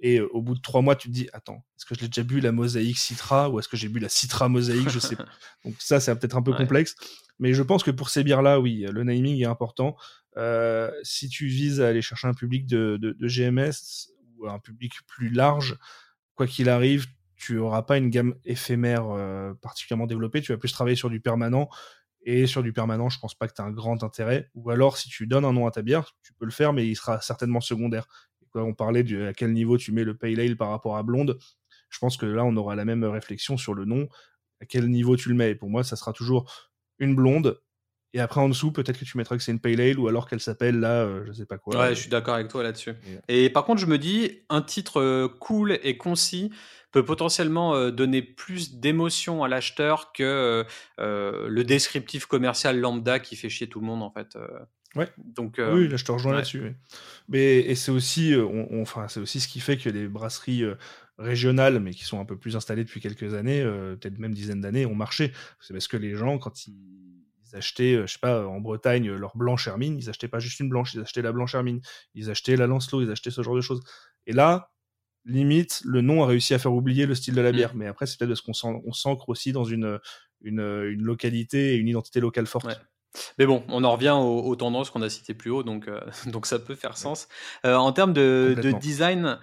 Et euh, au bout de trois mois, tu te dis, attends, est-ce que je l'ai déjà bu la mosaïque Citra ou est-ce que j'ai bu la Citra mosaïque Je sais pas. Donc ça, c'est peut-être un peu complexe. Mais je pense que pour ces bières-là, oui, le naming est important. Euh, si tu vises à aller chercher un public de, GMS ou un public plus large, quoi qu'il arrive, tu auras pas une gamme éphémère euh, particulièrement développée. Tu vas plus travailler sur du permanent. Et sur du permanent, je pense pas que tu as un grand intérêt. Ou alors, si tu donnes un nom à ta bière, tu peux le faire, mais il sera certainement secondaire. on parlait de à quel niveau tu mets le pale ale par rapport à blonde. Je pense que là, on aura la même réflexion sur le nom. À quel niveau tu le mets. Et pour moi, ça sera toujours une blonde et après, en dessous, peut-être que tu mettras que c'est une pale ale ou alors qu'elle s'appelle là, euh, je sais pas quoi. Ouais, je suis d'accord avec toi là-dessus. Et, par contre, je me dis, un titre euh, cool et concis peut potentiellement euh, donner plus d'émotion à l'acheteur que le descriptif commercial lambda qui fait chier tout le monde en fait. Ouais. Donc, oui, là je te rejoins là-dessus. Mais et c'est aussi, enfin c'est aussi ce qui fait que les brasseries régionales, mais qui sont un peu plus installées depuis quelques années, peut-être même dizaines d'années, ont marché. C'est parce que les gens, quand ils achetaient, euh, je sais pas, en Bretagne, euh, leur blanche hermine, ils achetaient pas juste une blanche, ils achetaient la blanche hermine, ils achetaient la Lancelot, ils achetaient ce genre de choses. Et là, limite, le nom a réussi à faire oublier le style de la mmh. bière. Mais après, c'est peut-être parce qu'on s'ancre aussi dans une, une, une, localité et une identité locale forte. Mais bon, on en revient aux, tendances qu'on a citées plus haut, donc, euh, donc ça peut faire sens. en termes de, de design,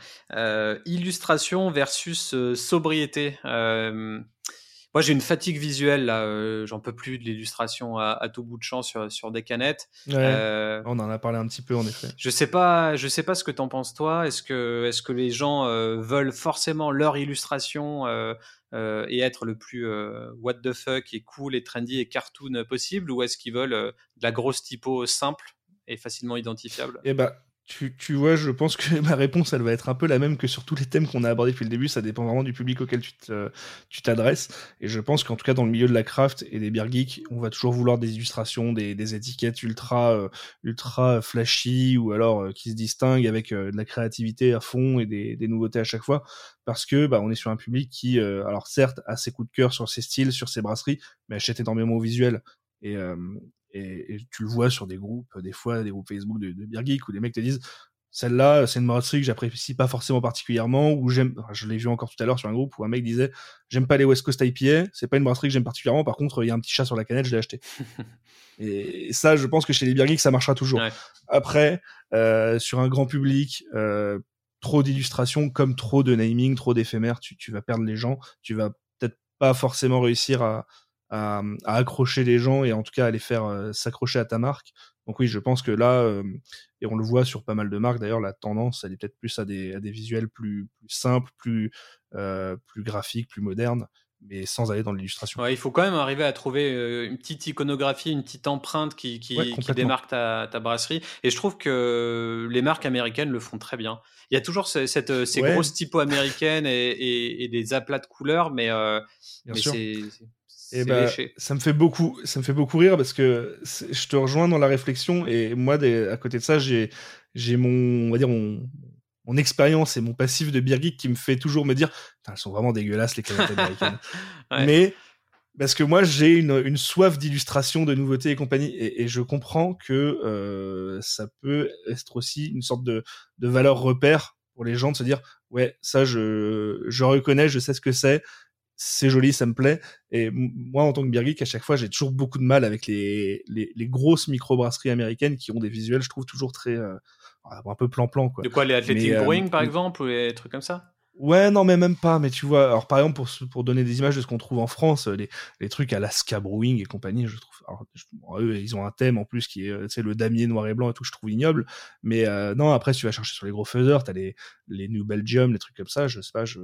illustration versus sobriété. Moi, j'ai une fatigue visuelle là. Euh, j'en peux plus de l'illustration à, tout bout de champ sur, sur des canettes. Euh, on en a parlé un petit peu en effet. Je sais pas, je sais pas ce que t'en penses toi. Est-ce que, est-ce que les gens euh, veulent forcément leur illustration et être le plus what the fuck et cool et trendy et cartoon possible, ou est-ce qu'ils veulent de la grosse typo simple et facilement identifiable? Eh ben, tu, vois, je pense que ma réponse, elle va être un peu la même que sur tous les thèmes qu'on a abordés depuis le début. Ça dépend vraiment du public auquel tu t'adresses. Et je pense qu'en tout cas, dans le milieu de la craft et des beer geeks, on va toujours vouloir des illustrations, des, étiquettes ultra, euh, ultra flashy ou alors euh, qui se distinguent avec euh, de la créativité à fond et des, nouveautés à chaque fois. Parce que bah, on est sur un public qui, alors certes, a ses coups de cœur sur ses styles, sur ses brasseries, mais achète énormément au visuel. Et, et, tu le vois sur des groupes, des fois, des groupes Facebook de, de Beer Geek, où les mecs te disent celle-là, c'est une brasserie que j'apprécie pas forcément particulièrement, ou j'aime, je l'ai vu encore tout à l'heure sur un groupe où un mec disait, j'aime pas les West Coast IPA, c'est pas une brasserie que j'aime particulièrement, par contre, il y a un petit chat sur la canette, je l'ai acheté. et, ça, je pense que chez les Beer Geeks, ça marchera toujours. Après, euh, sur un grand public, euh, trop d'illustrations, comme trop de naming, trop d'éphémères, tu, tu vas perdre les gens, tu vas peut-être pas forcément réussir à, à, accrocher les gens et en tout cas à les faire euh, s'accrocher à ta marque. Donc oui, je pense que là, euh, et on le voit sur pas mal de marques d'ailleurs, la tendance, elle est peut-être plus à des, à des visuels plus, plus simples, plus, euh, plus graphiques, plus modernes mais sans aller dans l'illustration. Ouais, il faut quand même arriver à trouver une petite iconographie, une petite empreinte qui, qui, qui démarque ta, ta, brasserie. Et je trouve que les marques américaines le font très bien. Il y a toujours cette, ces grosses typos américaines et, et, et, des aplats de couleurs, mais, euh, mais c'est Et eh bah, ça me fait beaucoup, ça me fait beaucoup rire parce que je te rejoins dans la réflexion et moi, à côté de ça, j'ai, j'ai mon, on va dire mon, mon expérience et mon passif de beer qui me fait toujours me dire, elles sont vraiment dégueulasses les canettes américaines. Mais parce que moi j'ai une, une, soif d'illustration, de nouveautés et compagnie, et, et je comprends que euh, ça peut être aussi une sorte de, de valeur repère pour les gens de se dire ouais ça je, je reconnais, je sais ce que c'est, c'est joli, ça me plaît. Et moi en tant que beer à chaque fois j'ai toujours beaucoup de mal avec les, les, les grosses microbrasseries américaines qui ont des visuels, je trouve toujours très euh, un peu plan-plan quoi. De quoi les Athletic euh, Brewing par exemple ou les trucs comme ça? Ouais, non, mais même pas. Mais tu vois, alors par exemple, pour, pour donner des images de ce qu'on trouve en France, les, les trucs Alaska Brewing et compagnie, je trouve. eux, ils ont un thème en plus qui est, c'est le damier noir et blanc et tout, je trouve ignoble. Mais euh, non, après, si tu vas chercher sur les gros faiseurs, t'as les, les New Belgium, les trucs comme ça, je sais pas, je.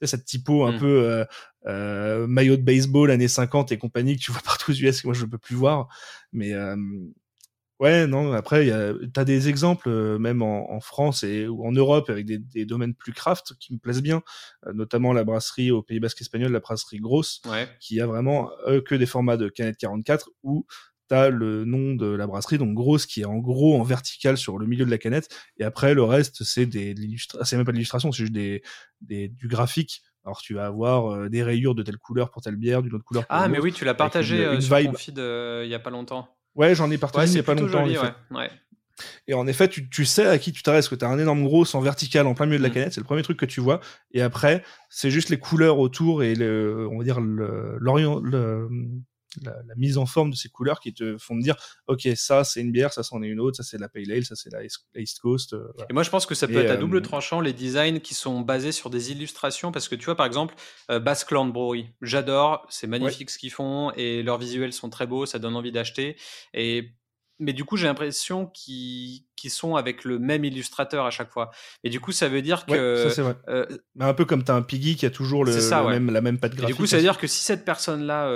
Tu cette typo un mmh. peu euh, euh, maillot de baseball années 50 et compagnie que tu vois partout aux US que moi je ne peux plus voir. Mais euh, Ouais, non, après, tu as des exemples, euh, même en, en, France et ou en Europe, avec des, des, domaines plus craft qui me plaisent bien, euh, notamment la brasserie au Pays Basque espagnol, la brasserie Grosse, qui a vraiment euh, que des formats de canette 44 où tu as le nom de la brasserie, donc Grosse, qui est en gros en vertical sur le milieu de la canette, et après, le reste, c'est des, c'est même pas de l'illustration, c'est juste des, des, du graphique. Alors tu vas avoir des rayures de telle couleur pour telle bière, d'une autre couleur pour Ah, mais oui, tu l'as partagé une, sur ton feed il y a pas longtemps. Ouais, j'en ai partagé il n'y a pas longtemps. Et en effet, tu, tu sais à qui tu t'arrêtes, parce que tu as un énorme gros en vertical en plein milieu de la mm. canette, c'est le premier truc que tu vois. Et après, c'est juste les couleurs autour et le, on va dire l'orient, le, la, mise en forme de ces couleurs qui te font dire ok ça c'est une bière ça c'en est une autre ça c'est la pale ale ça c'est la East Coast euh, et moi je pense que ça peut être à double euh, tranchant les designs qui sont basés sur des illustrations parce que tu vois par exemple euh, Basque Brewery j'adore c'est magnifique ce qu'ils font et leurs visuels sont très beaux ça donne envie d'acheter et mais du coup j'ai l'impression qu'ils sont avec le même illustrateur à chaque fois. Et du coup, ça veut dire que. ça, vrai. un peu comme tu as un Piggy qui a toujours le, même, la même patte graphique. Et du coup, ça veut dire que si cette personne-là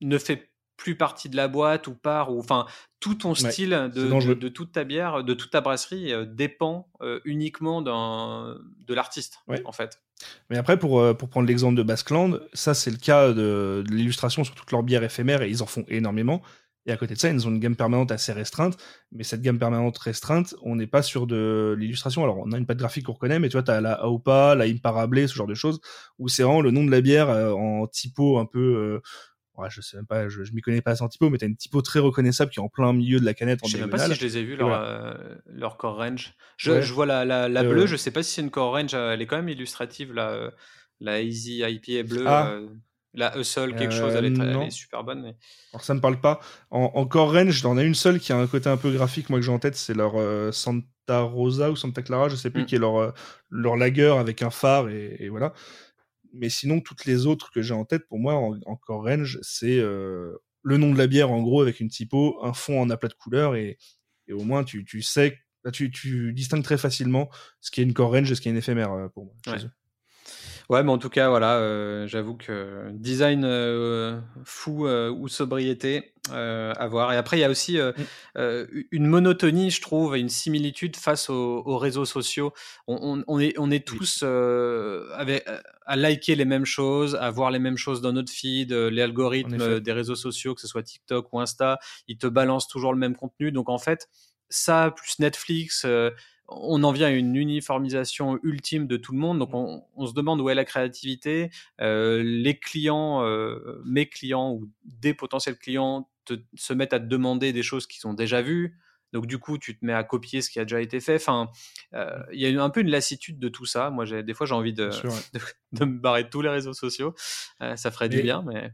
ne fait plus partie de la boîte ou part ou enfin tout ton style de, de, toute ta bière, de toute ta brasserie euh, dépend euh, uniquement de l'artiste en fait. Mais après, pour, euh, pour prendre l'exemple de Basqueland, ça c'est le cas de, l'illustration sur toutes leurs bières éphémères et ils en font énormément. Et à côté de ça, ils ont une gamme permanente assez restreinte. Mais cette gamme permanente restreinte, on n'est pas sur de l'illustration. Alors, on a une patte graphique qu'on reconnaît, mais tu vois, tu as la AOPA, la Imparable, ce genre de choses, où c'est vraiment le nom de la bière en typo un peu ouais, je sais même pas, je, je m'y connais pas assez en typo, mais t'as une typo très reconnaissable qui est en plein milieu de la canette en Je sais même pas si je les ai vus, leur, euh, leur core range. Je, je vois la, la, la bleue, je sais pas si c'est une core range, euh, elle est quand même illustrative, la, euh, la Easy IPA bleue. Ah. La Hustle, quelque chose, elle est, elle est, super bonne. Mais... Alors ça me parle pas. En, en core range, j'en ai une seule qui a un côté un peu graphique, moi que j'ai en tête, c'est leur Santa Rosa ou Santa Clara, je sais plus, mm. qui est leur, leur lager avec un phare et, et voilà mais sinon, toutes les autres que j'ai en tête, pour moi, encore range, c'est euh, le nom de la bière, en gros, avec une typo, un fond en aplat de couleur, et, et au moins, tu, tu sais, tu, tu distingues très facilement ce qui est une core range et ce qui est une éphémère euh, pour moi. Ouais, mais en tout cas, voilà, euh, j'avoue que design euh, fou euh, ou sobriété à voir. Et après, il y a aussi mmh. une monotonie, je trouve, et une similitude face aux, réseaux sociaux. On, on, est, on est tous avec, à liker les mêmes choses, à voir les mêmes choses dans notre feed. Les algorithmes des réseaux sociaux, que ce soit TikTok ou Insta, ils te balancent toujours le même contenu. Donc en fait, ça plus Netflix on en vient à une uniformisation ultime de tout le monde. Donc mmh. on, se demande où est la créativité. Euh, les clients, euh, mes clients ou des potentiels clients se mettent à te demander des choses qui sont déjà vues. Donc du coup, tu te mets à copier ce qui a déjà été fait. Enfin, euh, mmh. il y a un peu une lassitude de tout ça. Moi, des fois, j'ai envie de, de, me barrer de tous les réseaux sociaux. ça ferait du bien, mais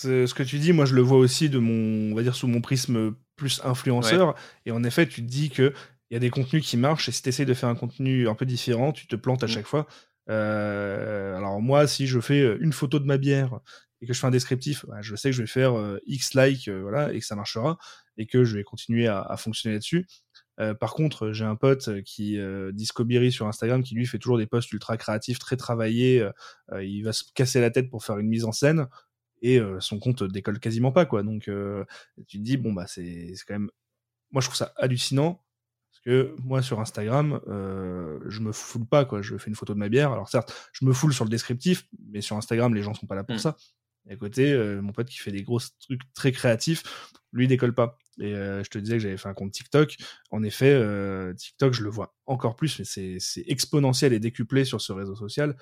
ce que tu dis, moi, je le vois aussi de mon, on va dire, sous mon prisme plus influenceur. Et en effet, tu te dis que il y a des contenus qui marchent et si tu essayes de faire un contenu un peu différent, tu te plantes à mmh. chaque fois. Euh, alors moi, si je fais euh, une photo de ma bière et que je fais un descriptif, bah, je sais que je vais faire euh, X like, voilà, et que ça marchera et que je vais continuer à, fonctionner là-dessus. par contre, j'ai un pote qui euh, Discobiri sur Instagram qui lui fait toujours des posts ultra créatifs, très travaillés. il va se casser la tête pour faire une mise en scène et son compte décolle quasiment pas quoi. Donc tu te dis bon bah c'est quand même, moi je trouve ça hallucinant parce que moi, sur Instagram, euh, je me foule pas, quoi. Je fais une photo de ma bière. Alors, certes, je me foule sur le descriptif, mais sur Instagram, les gens sont pas là pour mmh. ça. Et à côté, mon pote qui fait des gros trucs très créatifs, lui décolle pas. Et je te disais que j'avais fait un compte TikTok. En effet, TikTok, je le vois encore plus, mais c'est exponentiel et décuplé sur ce réseau social.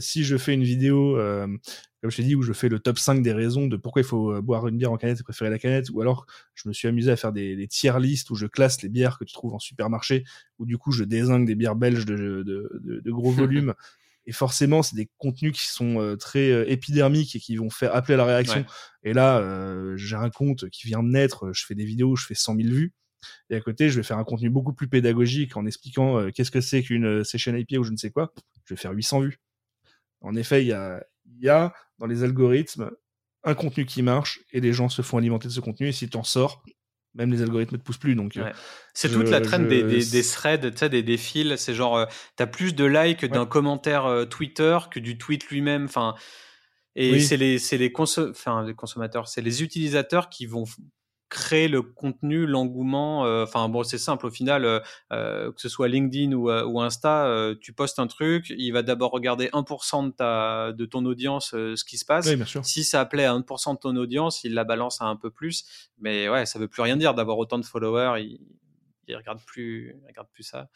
si je fais une vidéo, comme je t'ai dit, où je fais le top 5 des raisons de pourquoi il faut boire une bière en canette et préférer la canette, ou alors je me suis amusé à faire des, des tier lists où je classe les bières que tu trouves en supermarché, où du coup je désingue des bières belges de, de, de, de gros volumes et forcément c'est des contenus qui sont euh, très euh, épidermiques et qui vont faire appeler à la réaction. Et là euh, j'ai un compte qui vient de naître je fais des vidéos je fais 100 000 vues. Et à côté je vais faire un contenu beaucoup plus pédagogique en expliquant qu'est-ce que c'est qu'une session IP ou je ne sais quoi. Je vais faire 800 vues. En effet il y a, y a dans les algorithmes un contenu qui marche et les gens se font alimenter de ce contenu. Et si tu en sors même les algorithmes ne te poussent plus. Donc, euh, c'est toute la traîne des, des, des, threads, des, des fils. C'est genre, euh, tu as plus de likes d'un commentaire euh, Twitter que du tweet lui-même. Enfin, et c'est les, les, les consommateurs, c'est les utilisateurs qui vont créer le contenu, l'engouement. Euh, enfin bon, c'est simple au final, euh, euh, que ce soit LinkedIn ou, ou Insta, tu postes un truc, il va d'abord regarder 1% de, ta, de ton audience, ce qui se passe. Si ça plaît à 1% de ton audience, il la balance à un peu plus. Mais ouais, ça veut plus rien dire d'avoir autant de followers. Il, il regarde plus, regarde plus ça.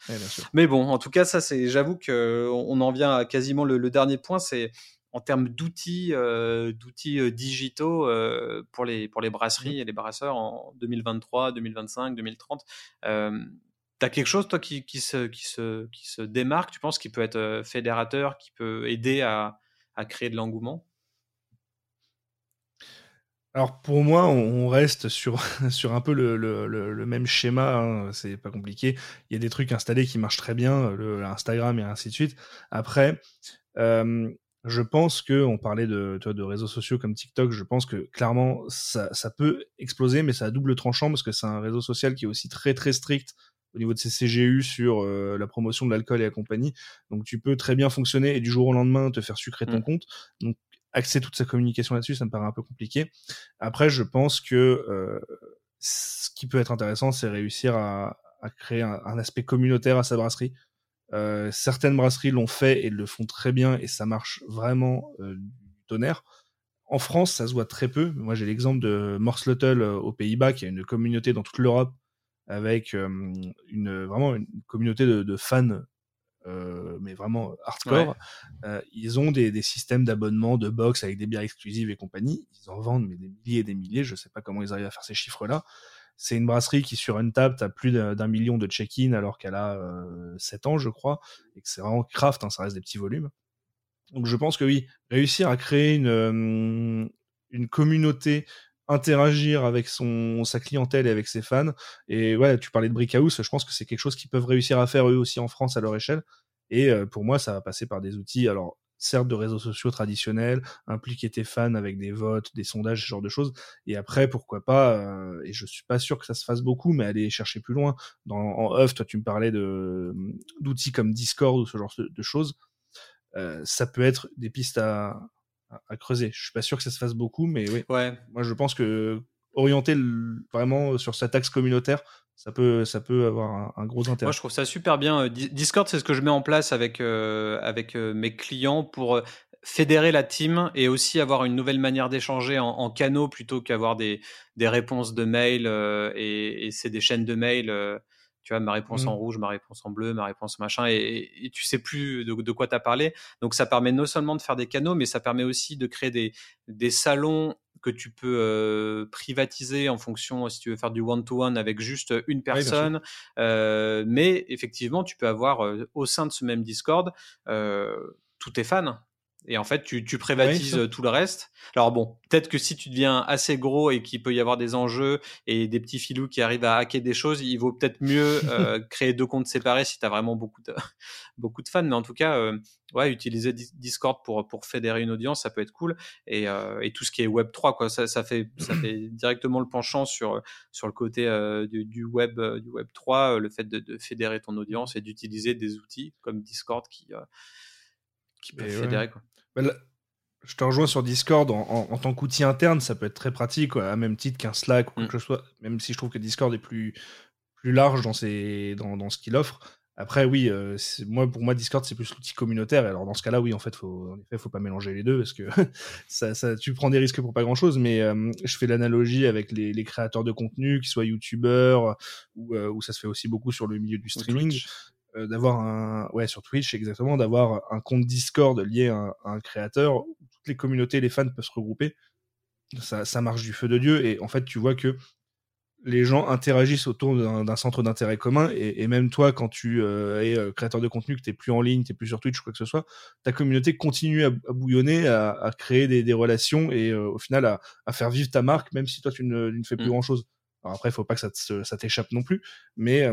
Mais bon, en tout cas, ça c'est, j'avoue que on en vient à quasiment le dernier point, c'est en termes d'outils, euh, d'outils euh, digitaux euh, pour, les, pour les brasseries mmh. et les brasseurs en 2023, 2025, 2030. tu as quelque chose, toi, qui, qui, se, qui, se, qui se démarque, tu penses, qui peut être fédérateur, qui peut aider à, à créer de l'engouement? Alors pour moi, on reste sur, sur un peu le, le, le, même schéma, hein, c'est pas compliqué. Il y a des trucs installés qui marchent très bien, le, Instagram et ainsi de suite. Après, je pense que on parlait de, de réseaux sociaux comme TikTok. Je pense que clairement ça, ça peut exploser, mais ça a double tranchant parce que c'est un réseau social qui est aussi très très strict au niveau de ses CGU sur euh, la promotion de l'alcool et la compagnie. Donc tu peux très bien fonctionner et du jour au lendemain te faire sucrer ton mmh. compte. Donc axer toute sa communication là-dessus, ça me paraît un peu compliqué. Après, je pense que euh, ce qui peut être intéressant, c'est réussir à, à créer un, un, aspect communautaire à sa brasserie. Euh, certaines brasseries l'ont fait et le font très bien et ça marche vraiment euh, du tonnerre. En France, ça se voit très peu. Moi, j'ai l'exemple de Morslottel euh, aux Pays-Bas, qui a une communauté dans toute l'Europe avec une vraiment une communauté de, fans, mais vraiment hardcore. ils ont des, des systèmes d'abonnement, de box avec des bières exclusives et compagnie. Ils en vendent mais des milliers et des milliers. Je sais pas comment ils arrivent à faire ces chiffres-là. C'est une brasserie qui, sur Untapped, a plus d'un million de check-in alors qu'elle a euh, 7 ans, je crois, et que c'est vraiment craft, hein, ça reste des petits volumes. Donc je pense que oui, réussir à créer une, euh, communauté, interagir avec sa clientèle et avec ses fans, et ouais, tu parlais de Brick House, je pense que c'est quelque chose qu'ils peuvent réussir à faire eux aussi en France à leur échelle. Et euh, pour moi, ça va passer par des outils. Alors, certes de réseaux sociaux traditionnels, impliquer tes fans avec des votes, des sondages, ce genre de choses. Et après, pourquoi pas, euh, et je suis pas sûr que ça se fasse beaucoup, mais aller chercher plus loin. Dans, en off, toi, tu me parlais de d'outils comme Discord ou ce genre de, choses. Euh, ça peut être des pistes à, à, creuser. Je suis pas sûr que ça se fasse beaucoup, mais oui. Ouais. Moi, je pense que orienter vraiment sur cet axe communautaire, ça peut, ça peut avoir un, gros intérêt. Moi, je trouve ça super bien. Euh, Discord, c'est ce que je mets en place avec, euh, avec euh, mes clients pour fédérer la team et aussi avoir une nouvelle manière d'échanger en, canaux plutôt qu'avoir des, des réponses de mail et, c'est des chaînes de mail. Tu vois, ma réponse en mmh. rouge, ma réponse en bleu, ma réponse machin, et, et tu sais plus de, de quoi tu as parlé. Donc, ça permet non seulement de faire des canaux, mais ça permet aussi de créer des, des salons que tu peux privatiser en fonction si tu veux faire du one-to-one avec juste une personne. mais effectivement, tu peux avoir au sein de ce même Discord tous tes fans. Et en fait, tu, tu privatises tout le reste. Alors bon, peut-être que si tu deviens assez gros et qu'il peut y avoir des enjeux et des petits filous qui arrivent à hacker des choses, il vaut peut-être mieux euh, créer deux comptes séparés si tu as vraiment beaucoup de, beaucoup de fans. Mais en tout cas, euh, ouais, utiliser Discord pour, pour fédérer une audience, ça peut être cool. Et, euh, et tout ce qui est Web 3, quoi, ça, ça, fait, ça fait directement le penchant sur, sur le côté du, du, web, du Web 3, le fait de, de fédérer ton audience et d'utiliser des outils comme Discord qui qui peuvent fédérer. Quoi. Je te rejoins sur Discord en, tant qu'outil interne, ça peut être très pratique, à même titre qu'un Slack ou quoi mm. que ce soit, même si je trouve que Discord est plus, plus large dans, ses, dans, dans ce qu'il offre. Après, oui, moi, pour moi, Discord, c'est plus l'outil communautaire. Alors, dans ce cas-là, oui, en fait, faut, en effet, faut pas mélanger les deux parce que ça, ça, tu prends des risques pour pas grand-chose. Mais je fais l'analogie avec les, les, créateurs de contenu, qu'ils soient youtubeurs ou, ou ça se fait aussi beaucoup sur le milieu du streaming. D'avoir un ouais sur Twitch exactement d'avoir un compte Discord lié à un, créateur où toutes les communautés les fans peuvent se regrouper ça, ça marche du feu de dieu et en fait tu vois que les gens interagissent autour d'un centre d'intérêt commun et, même toi quand tu euh, es euh, créateur de contenu que tu plus en ligne tu plus sur Twitch quoi que ce soit ta communauté continue à, bouillonner à, créer des, relations et euh, au final à, faire vivre ta marque même si toi tu ne, fais plus mmh. grand chose alors après il faut pas que ça t'échappe non plus mais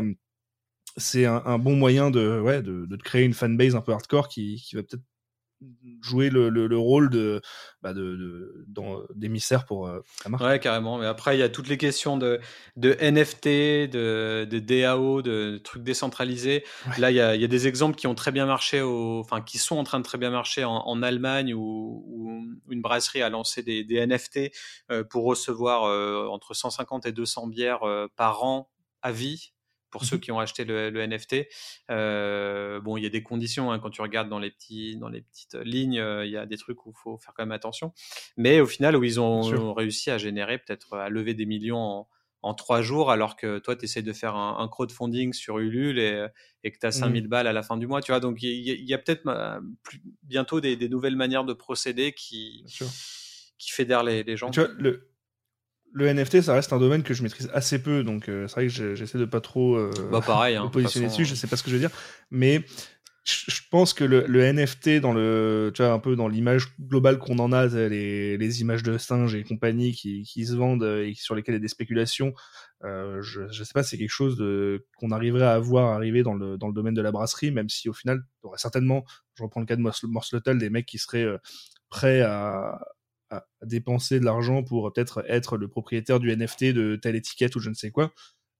c'est un, bon moyen de, ouais, de, de, créer une fanbase un peu hardcore qui, qui va peut-être jouer le, le, rôle de, bah de, d'émissaire pour euh, la marque. Ouais, carrément. Mais après, il y a toutes les questions de, de NFT, de, de DAO, de trucs décentralisés. Là, il y, a, il y, a, des exemples qui ont très bien marché, au, enfin, qui sont en train de très bien marcher en, Allemagne où, où, une brasserie a lancé des, des NFT euh, pour recevoir euh, entre 150 et 200 bières par an à vie pour ceux mmh qui ont acheté le, NFT. Euh, bon, il y a des conditions hein, quand tu regardes dans les petits, dans les petites lignes, euh, il y a des trucs où il faut faire quand même attention. Mais au final, où ils ont, réussi à générer peut-être à lever des millions en, trois jours, alors que toi, tu essaies de faire un, crowdfunding sur Ulule et, et que tu as 5000 mmh. balles à la fin du mois. Tu vois, donc il y, a, peut-être bientôt des, nouvelles manières de procéder qui, qui fédèrent les, les gens. Tu vois, le, le NFT, ça reste un domaine que je maîtrise assez peu, donc euh, c'est vrai que j'essaie de pas trop euh, bah pareil, hein, me positionner dessus. Je sais pas ce que je veux dire, mais je pense que le, NFT dans le, tu vois, un peu dans l'image globale qu'on en a, les, les, images de singes et compagnie qui, qui se vendent et sur lesquelles il y a des spéculations, euh, je, je sais pas, c'est quelque chose qu'on arriverait à voir arriver dans le, dans le domaine de la brasserie, même si au final, tu aurais certainement, je reprends le cas de Morsletel, des mecs qui seraient euh, prêts à, à, dépenser de l'argent pour peut-être être le propriétaire du NFT de telle étiquette ou je ne sais quoi.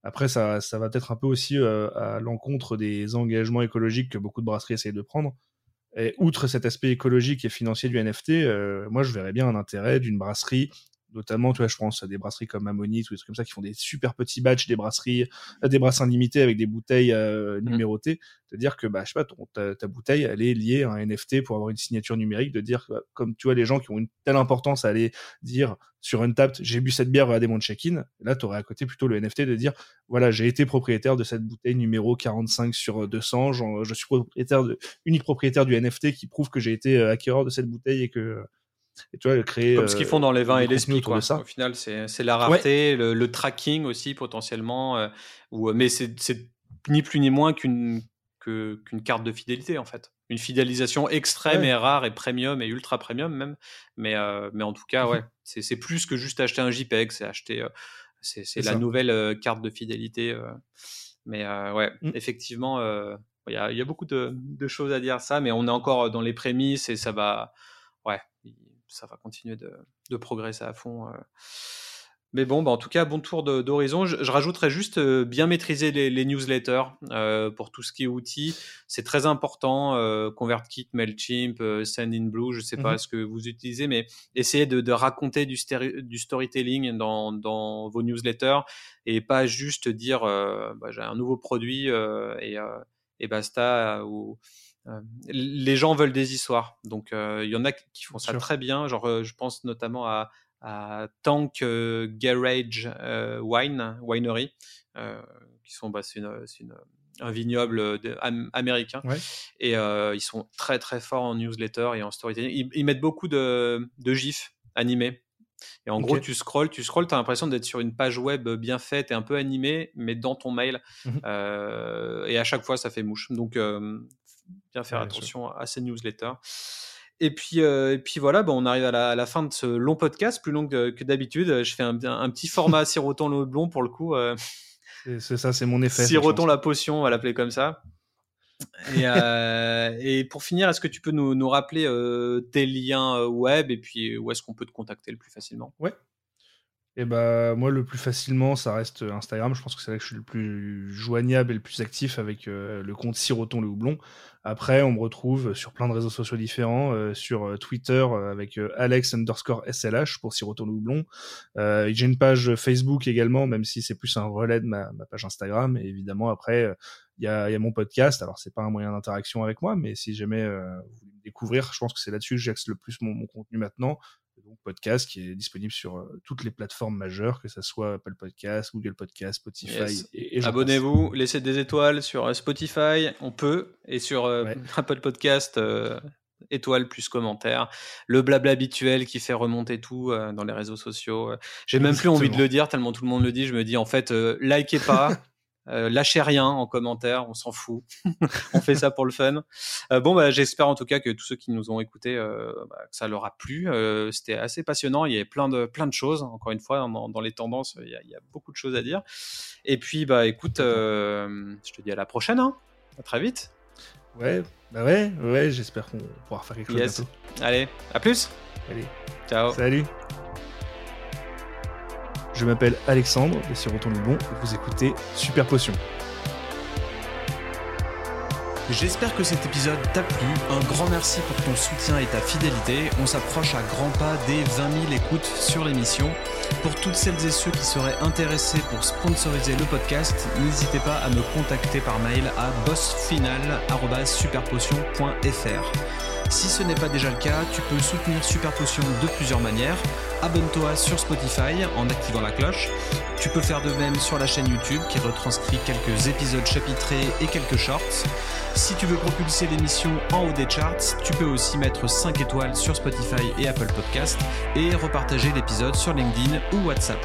Après, ça, ça va peut-être un peu aussi euh, à l'encontre des engagements écologiques que beaucoup de brasseries essayent de prendre. Et outre cet aspect écologique et financier du NFT, euh, moi je verrais bien un intérêt d'une brasserie notamment, tu vois, je pense à des brasseries comme Ammonite ou des trucs comme ça qui font des super petits batchs, des brasseries, euh, des brassins limités avec des bouteilles euh, mmh. numérotées. De dire que, bah, je sais pas, ton, ta, bouteille, elle est liée à un NFT pour avoir une signature numérique. De dire, bah, comme tu vois, les gens qui ont une telle importance à aller dire sur Untapped, j'ai bu cette bière, regardez mon check-in. Là, tu aurais à côté plutôt le NFT de dire, voilà, j'ai été propriétaire de cette bouteille numéro 45 sur 200. je suis propriétaire de, unique propriétaire du NFT qui prouve que j'ai été euh, acquéreur de cette bouteille et que et tu vois, créer. Comme ce qu'ils font dans les vins et les spirits, quoi. Au final, c'est la rareté, le, tracking aussi potentiellement. Euh, ou, mais c'est ni plus ni moins qu'une qu'une carte de fidélité en fait. Une fidélisation extrême et rare et premium et ultra premium même. Mais, euh, mais en tout cas, ouais, c'est plus que juste acheter un JPEG, c'est acheter. Euh, c'est la nouvelle carte de fidélité. mais ouais, mmh. effectivement, il y a, y, a, beaucoup de, de, choses à dire ça, mais on est encore dans les prémices et ça va. Ouais, ça va continuer de, progresser à fond. Euh. Mais bon, bah en tout cas, bon tour d'horizon. Je, je, rajouterais juste euh, bien maîtriser les, newsletters euh, pour tout ce qui est outils. C'est très important. ConvertKit, Mailchimp, Sendinblue, je ne sais pas mmh ce que vous utilisez, mais essayez de, raconter du, du storytelling dans, dans, vos newsletters et pas juste dire bah, j'ai un nouveau produit et, et, basta. Ou, les gens veulent des histoires. Donc, euh, il y en a qui font ça très bien. Genre, euh, je pense notamment à, Tank Garage Wine, Winery, qui sont, bah, c'est un vignoble américain. Et ils sont très très forts en newsletter et en storytelling. Ils, mettent beaucoup de, gifs animés. Et en gros, tu scrolls, tu scrolls, tu as l'impression d'être sur une page web bien faite et un peu animée, mais dans ton mail. Mmh et à chaque fois, ça fait mouche. Donc, bien faire attention à ces newsletters. Et puis, euh, et puis voilà, bon, on arrive à la, fin de ce long podcast, plus long que, d'habitude. Je fais un, un petit format siroton le blond pour le coup. Euh. c'est ça, c'est mon effet. Siroton la potion, on va l'appeler comme ça. Et, euh, et, pour finir, est-ce que tu peux nous, nous rappeler tes liens web et puis où est-ce qu'on peut te contacter le plus facilement? Ouais. Et bah moi le plus facilement ça reste Instagram. Je pense que c'est là que je suis le plus joignable et le plus actif avec euh, le compte Siroton le houblon. Après on me retrouve sur plein de réseaux sociaux différents, euh, sur euh, Twitter avec Alex underscore SLH pour Siroton le houblon. J'ai une page Facebook également, même si c'est plus un relais de ma, page Instagram. Et évidemment après il y a, mon podcast. Alors c'est pas un moyen d'interaction avec moi, mais si jamais vous voulez me découvrir, je pense que c'est là-dessus que j'axe le plus mon contenu maintenant donc podcast qui est disponible sur euh, toutes les plateformes majeures, que ce soit Apple Podcast, Google Podcast, Spotify. Et, Abonnez-vous, laissez des étoiles sur euh, Spotify, on peut, et sur euh, Apple Podcast. étoiles plus commentaires, le blabla habituel qui fait remonter tout dans les réseaux sociaux. J'ai même plus envie de le dire tellement tout le monde le dit. Je me dis en fait, likez pas, Euh, lâchez rien en commentaire, on s'en fout. on fait ça pour le fun. Euh, bon, bah, j'espère en tout cas que tous ceux qui nous ont écoutés, euh, bah, que ça leur a plu. C'était assez passionnant. Il y avait plein de plein de choses. Encore une fois, dans, les tendances, il y, a, beaucoup de choses à dire. Et puis, bah, écoute, je te dis à la prochaine. Hein. À très vite. Ouais, bah ouais, ouais. J'espère qu'on pourra faire quelque chose bientôt. Allez, à plus. Allez. Ciao. Salut. Je m'appelle Alexandre de Siroton le Bon vous écoutez Super Potion. J'espère que cet épisode t'a plu. Un grand merci pour ton soutien et ta fidélité. On s'approche à grands pas des 20 000 écoutes sur l'émission. Pour toutes celles et ceux qui seraient intéressés pour sponsoriser le podcast, n'hésitez pas à me contacter par mail à bossfinal.superpotion.fr. Si ce n'est pas déjà le cas, tu peux soutenir Super Potion de plusieurs manières. Abonne-toi sur Spotify en activant la cloche. Tu peux faire de même sur la chaîne YouTube qui retranscrit quelques épisodes chapitrés et quelques shorts. Si tu veux propulser l'émission en haut des charts, tu peux aussi mettre 5 étoiles sur Spotify et Apple Podcast et repartager l'épisode sur LinkedIn ou WhatsApp.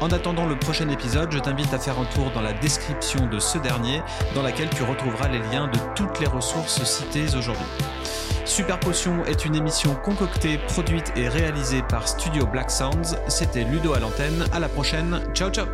En attendant le prochain épisode, je t'invite à faire un tour dans la description de ce dernier, dans laquelle tu retrouveras les liens de toutes les ressources citées aujourd'hui. Super Potion est une émission concoctée, produite et réalisée par Studio Black Sounds. C'était Ludo à l'antenne. À la prochaine. Ciao ciao